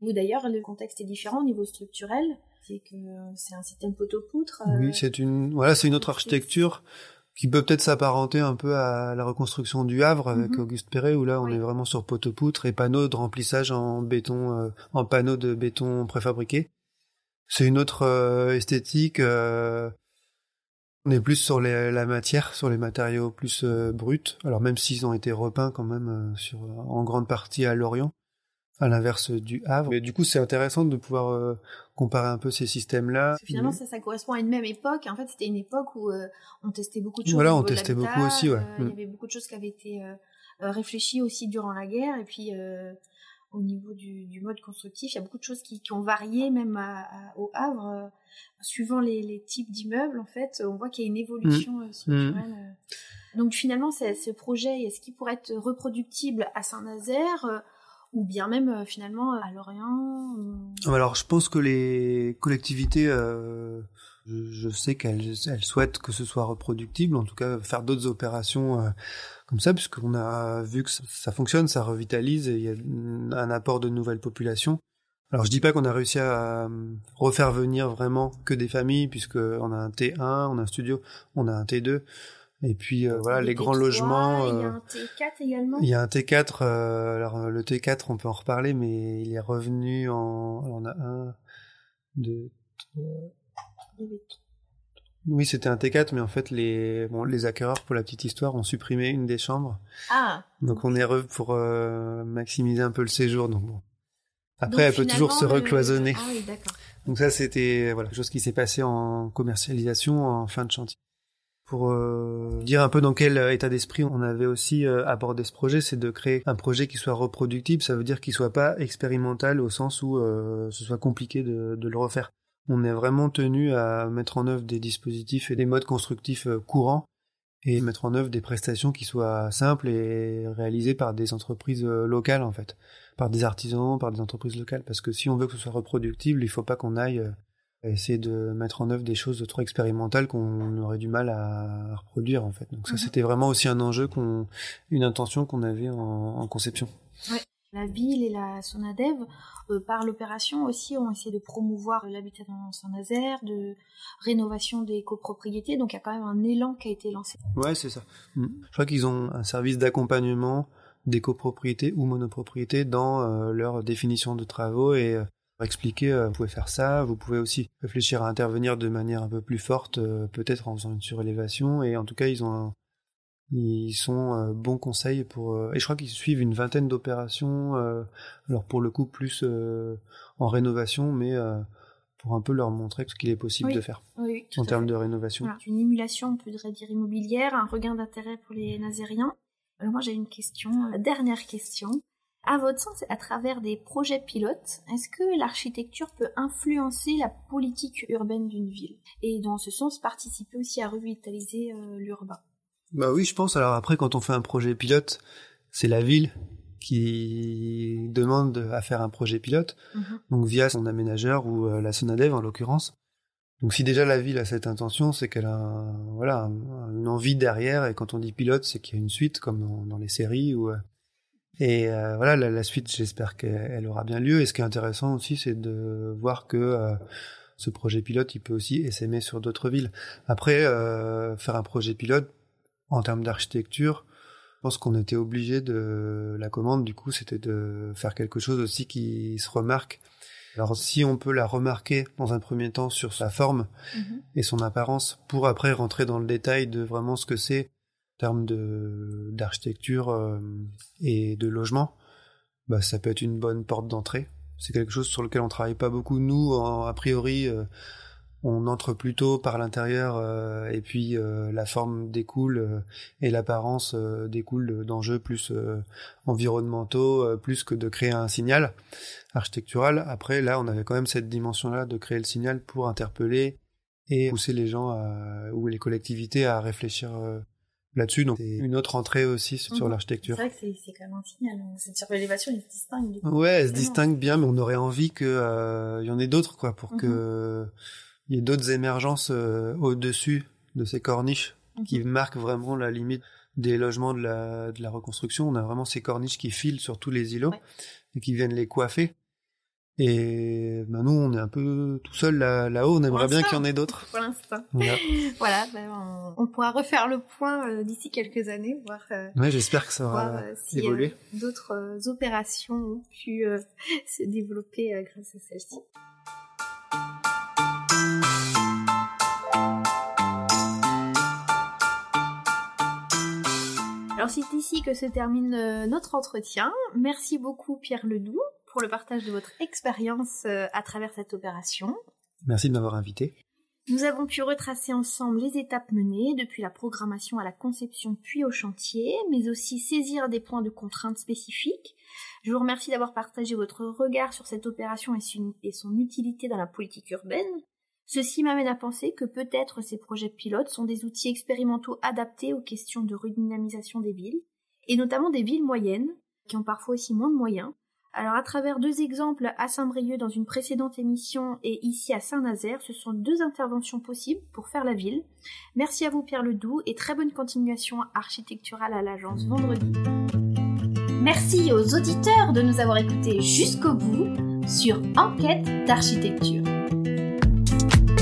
Vous d'ailleurs, le contexte est différent au niveau structurel. C'est que c'est un système poteau-poutre. Oui, c'est une, voilà, c'est une autre architecture qui peut peut-être s'apparenter un peu à la reconstruction du Havre avec mhm. Auguste Perret où là on est vraiment sur poteau-poutre et panneaux de remplissage en béton, euh, en panneaux de béton préfabriqué. C'est une autre euh, esthétique. Euh, on est plus sur la matière, sur les matériaux plus bruts. Alors même s'ils ont été repeints quand même sur en grande partie à Lorient, à l'inverse du Havre. Mais du coup, c'est intéressant de pouvoir euh, comparer un peu ces systèmes-là. Finalement, ça, ça correspond à une même époque. En fait, c'était une époque où euh, on testait beaucoup de choses. Voilà, on testait beaucoup aussi, ouais. Euh, il y mm. avait beaucoup de choses qui avaient été réfléchies aussi durant la guerre. Et puis, au niveau du, du, mode constructif, il y a beaucoup de choses qui, qui ont varié, même à, au Havre. suivant les, les types d'immeubles, en fait, on voit qu'il y a une évolution mm. structurelle. Donc finalement, ce projet, est-ce qu'il pourrait être reproductible à Saint-Nazaire? Ou bien même euh, finalement à Lorient ah, Alors je pense que les collectivités, euh, je, sais qu'elles elles souhaitent que ce soit reproductible, en tout cas faire d'autres opérations euh, comme ça, puisqu'on a vu que ça, fonctionne, ça revitalise et il y a un apport de nouvelles populations. Alors je dis pas qu'on a réussi à refaire venir vraiment que des familles, puisqu'on a un T1, on a un studio, on a un T2. Et puis euh, voilà, les grands logements. Il y a euh, un T4 également? Il y a un T4. Euh, alors le T4, on peut en reparler, mais il est revenu en. Alors, on a un, deux, trois. Oui, c'était un T4, mais en fait, les, bon, les acquéreurs, pour la petite histoire, ont supprimé une des chambres. Ah. Donc on est heureux pour euh, maximiser un peu le séjour. Donc bon. Après, elle peut toujours se recloisonner. Ah oui, d'accord. Donc ça, c'était voilà, chose qui s'est passée en commercialisation en fin de chantier. Pour euh, dire un peu dans quel état d'esprit on avait aussi euh, abordé ce projet, c'est de créer un projet qui soit reproductible. Ça veut dire qu'il soit pas expérimental au sens où euh, ce soit compliqué de, de, le refaire. On est vraiment tenu à mettre en œuvre des dispositifs et des modes constructifs courants et mettre en œuvre des prestations qui soient simples et réalisées par des entreprises locales en fait, par des artisans, par des entreprises locales. Parce que si on veut que ce soit reproductible, il faut pas qu'on aille essayer de mettre en œuvre des choses trop expérimentales qu'on aurait du mal à reproduire en fait. Donc ça, c'était vraiment aussi un enjeu, qu'on, une intention qu'on avait en, en conception. Ouais. La ville et la Sonadev, euh, par l'opération aussi, ont essayé de promouvoir l'habitat dans Saint-Nazaire, de rénovation des copropriétés. Donc il y a quand même un élan qui a été lancé. Ouais, c'est ça. Je crois qu'ils ont un service d'accompagnement des copropriétés ou monopropriétés dans euh, leur définition de travaux et euh, expliquer euh, vous pouvez faire ça, vous pouvez aussi réfléchir à intervenir de manière un peu plus forte, euh, peut-être en faisant une surélévation, et en tout cas ils ont un, ils sont euh, bons conseils pour et je crois qu'ils suivent une vingtaine d'opérations, alors pour le coup plus en rénovation, mais pour un peu leur montrer ce qu'il est possible Oui. de faire Oui, en termes de rénovation. Voilà. Une émulation, on peut dire immobilière, un regain d'intérêt pour les Nazériens. Alors moi j'ai une question, dernière question. À votre sens, à travers des projets pilotes, est-ce que l'architecture peut influencer la politique urbaine d'une ville? Et dans ce sens, participer aussi à revitaliser euh, l'urbain? Bah oui, je pense. Alors après, quand on fait un projet pilote, c'est la ville qui demande à faire un projet pilote, donc via son aménageur ou euh, la Sonadev en l'occurrence. Donc si déjà la ville a cette intention, c'est qu'elle a un- voilà un- une envie derrière. Et quand on dit pilote, c'est qu'il y a une suite, comme dans, dans les séries. Ou, euh, et euh, voilà, la, la suite, j'espère qu'elle elle aura bien lieu. Et ce qui est intéressant aussi, c'est de voir que euh, ce projet pilote, il peut aussi essaimer sur d'autres villes. Après, euh, faire un projet pilote en termes d'architecture, je pense qu'on était obligé de la commande. Du coup, c'était de faire quelque chose aussi qui se remarque. Alors, si on peut la remarquer dans un premier temps sur sa forme et son apparence, pour après rentrer dans le détail de vraiment ce que c'est termes de d'architecture euh, et de logement, bah ça peut être une bonne porte d'entrée. C'est quelque chose sur lequel on travaille pas beaucoup. Nous, en- a priori, euh, on entre plutôt par l'intérieur euh, et puis euh, la forme découle et l'apparence découle d'enjeux plus environnementaux, plus que de créer un signal architectural. Après, là, on avait quand même cette dimension-là de créer le signal pour interpeller et pousser les gens à- ou les collectivités à réfléchir là-dessus. Donc, c'est une autre entrée aussi sur Mhm. l'architecture. C'est vrai que c'est c'est quand même un signal. hein. Cette surélévation, elle se distingue. du coup. Ouais, elle se distingue bien, mais on aurait envie que euh, il y en ait d'autres, quoi, pour Mhm. que il y ait d'autres émergences euh, au-dessus de ces corniches Mhm. qui marquent vraiment la limite des logements de la, de la reconstruction. On a vraiment ces corniches qui filent sur tous les îlots Ouais. et qui viennent les coiffer. Et ben nous, on est un peu tout seul là- là-haut. on aimerait bien qu'il y en ait d'autres. Pour l'instant. Voilà. Voilà, ben, on, on pourra refaire le point euh, d'ici quelques années, voir, euh, Ouais, j'espère que ça euh, si évolué. euh, d'autres euh, opérations ont pu euh, se développer euh, grâce à celle-ci. Alors c'est ici que se termine notre entretien. Merci beaucoup Pierre Ledoux pour le partage de votre expérience euh, à travers cette opération. Merci de m'avoir invité. Nous avons pu retracer ensemble les étapes menées, depuis la programmation à la conception puis au chantier, mais aussi saisir des points de contraintes spécifiques. Je vous remercie d'avoir partagé votre regard sur cette opération et son- et son utilité dans la politique urbaine. Ceci m'amène à penser que peut-être ces projets pilotes sont des outils expérimentaux adaptés aux questions de redynamisation des villes, et notamment des villes moyennes, qui ont parfois aussi moins de moyens, alors à travers deux exemples à Saint-Brieuc dans une précédente émission et ici à Saint-Nazaire, ce sont deux interventions possibles pour faire la ville. Merci à vous Pierre Ledoux et très bonne continuation architecturale à l'agence vendredi. Merci aux auditeurs de nous avoir écoutés jusqu'au bout sur Enquête d'architecture.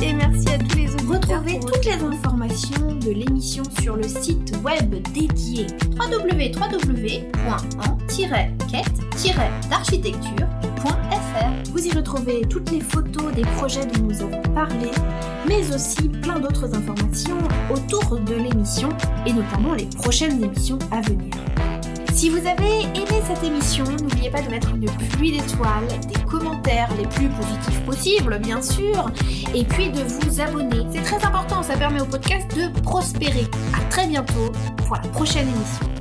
Et merci à tous les auditeurs. Retrouvez toutes les informations de l'émission sur le site web dédié www.en-quête-d'architecture.fr. Vous y retrouvez toutes les photos des projets dont nous avons parlé, mais aussi plein d'autres informations autour de l'émission et notamment les prochaines émissions à venir. Si vous avez aimé cette émission, n'oubliez pas de mettre une pluie d'étoiles, des commentaires les plus positifs possibles, bien sûr, et puis de vous abonner. C'est très important, ça permet au podcast de prospérer. À très bientôt pour la prochaine émission.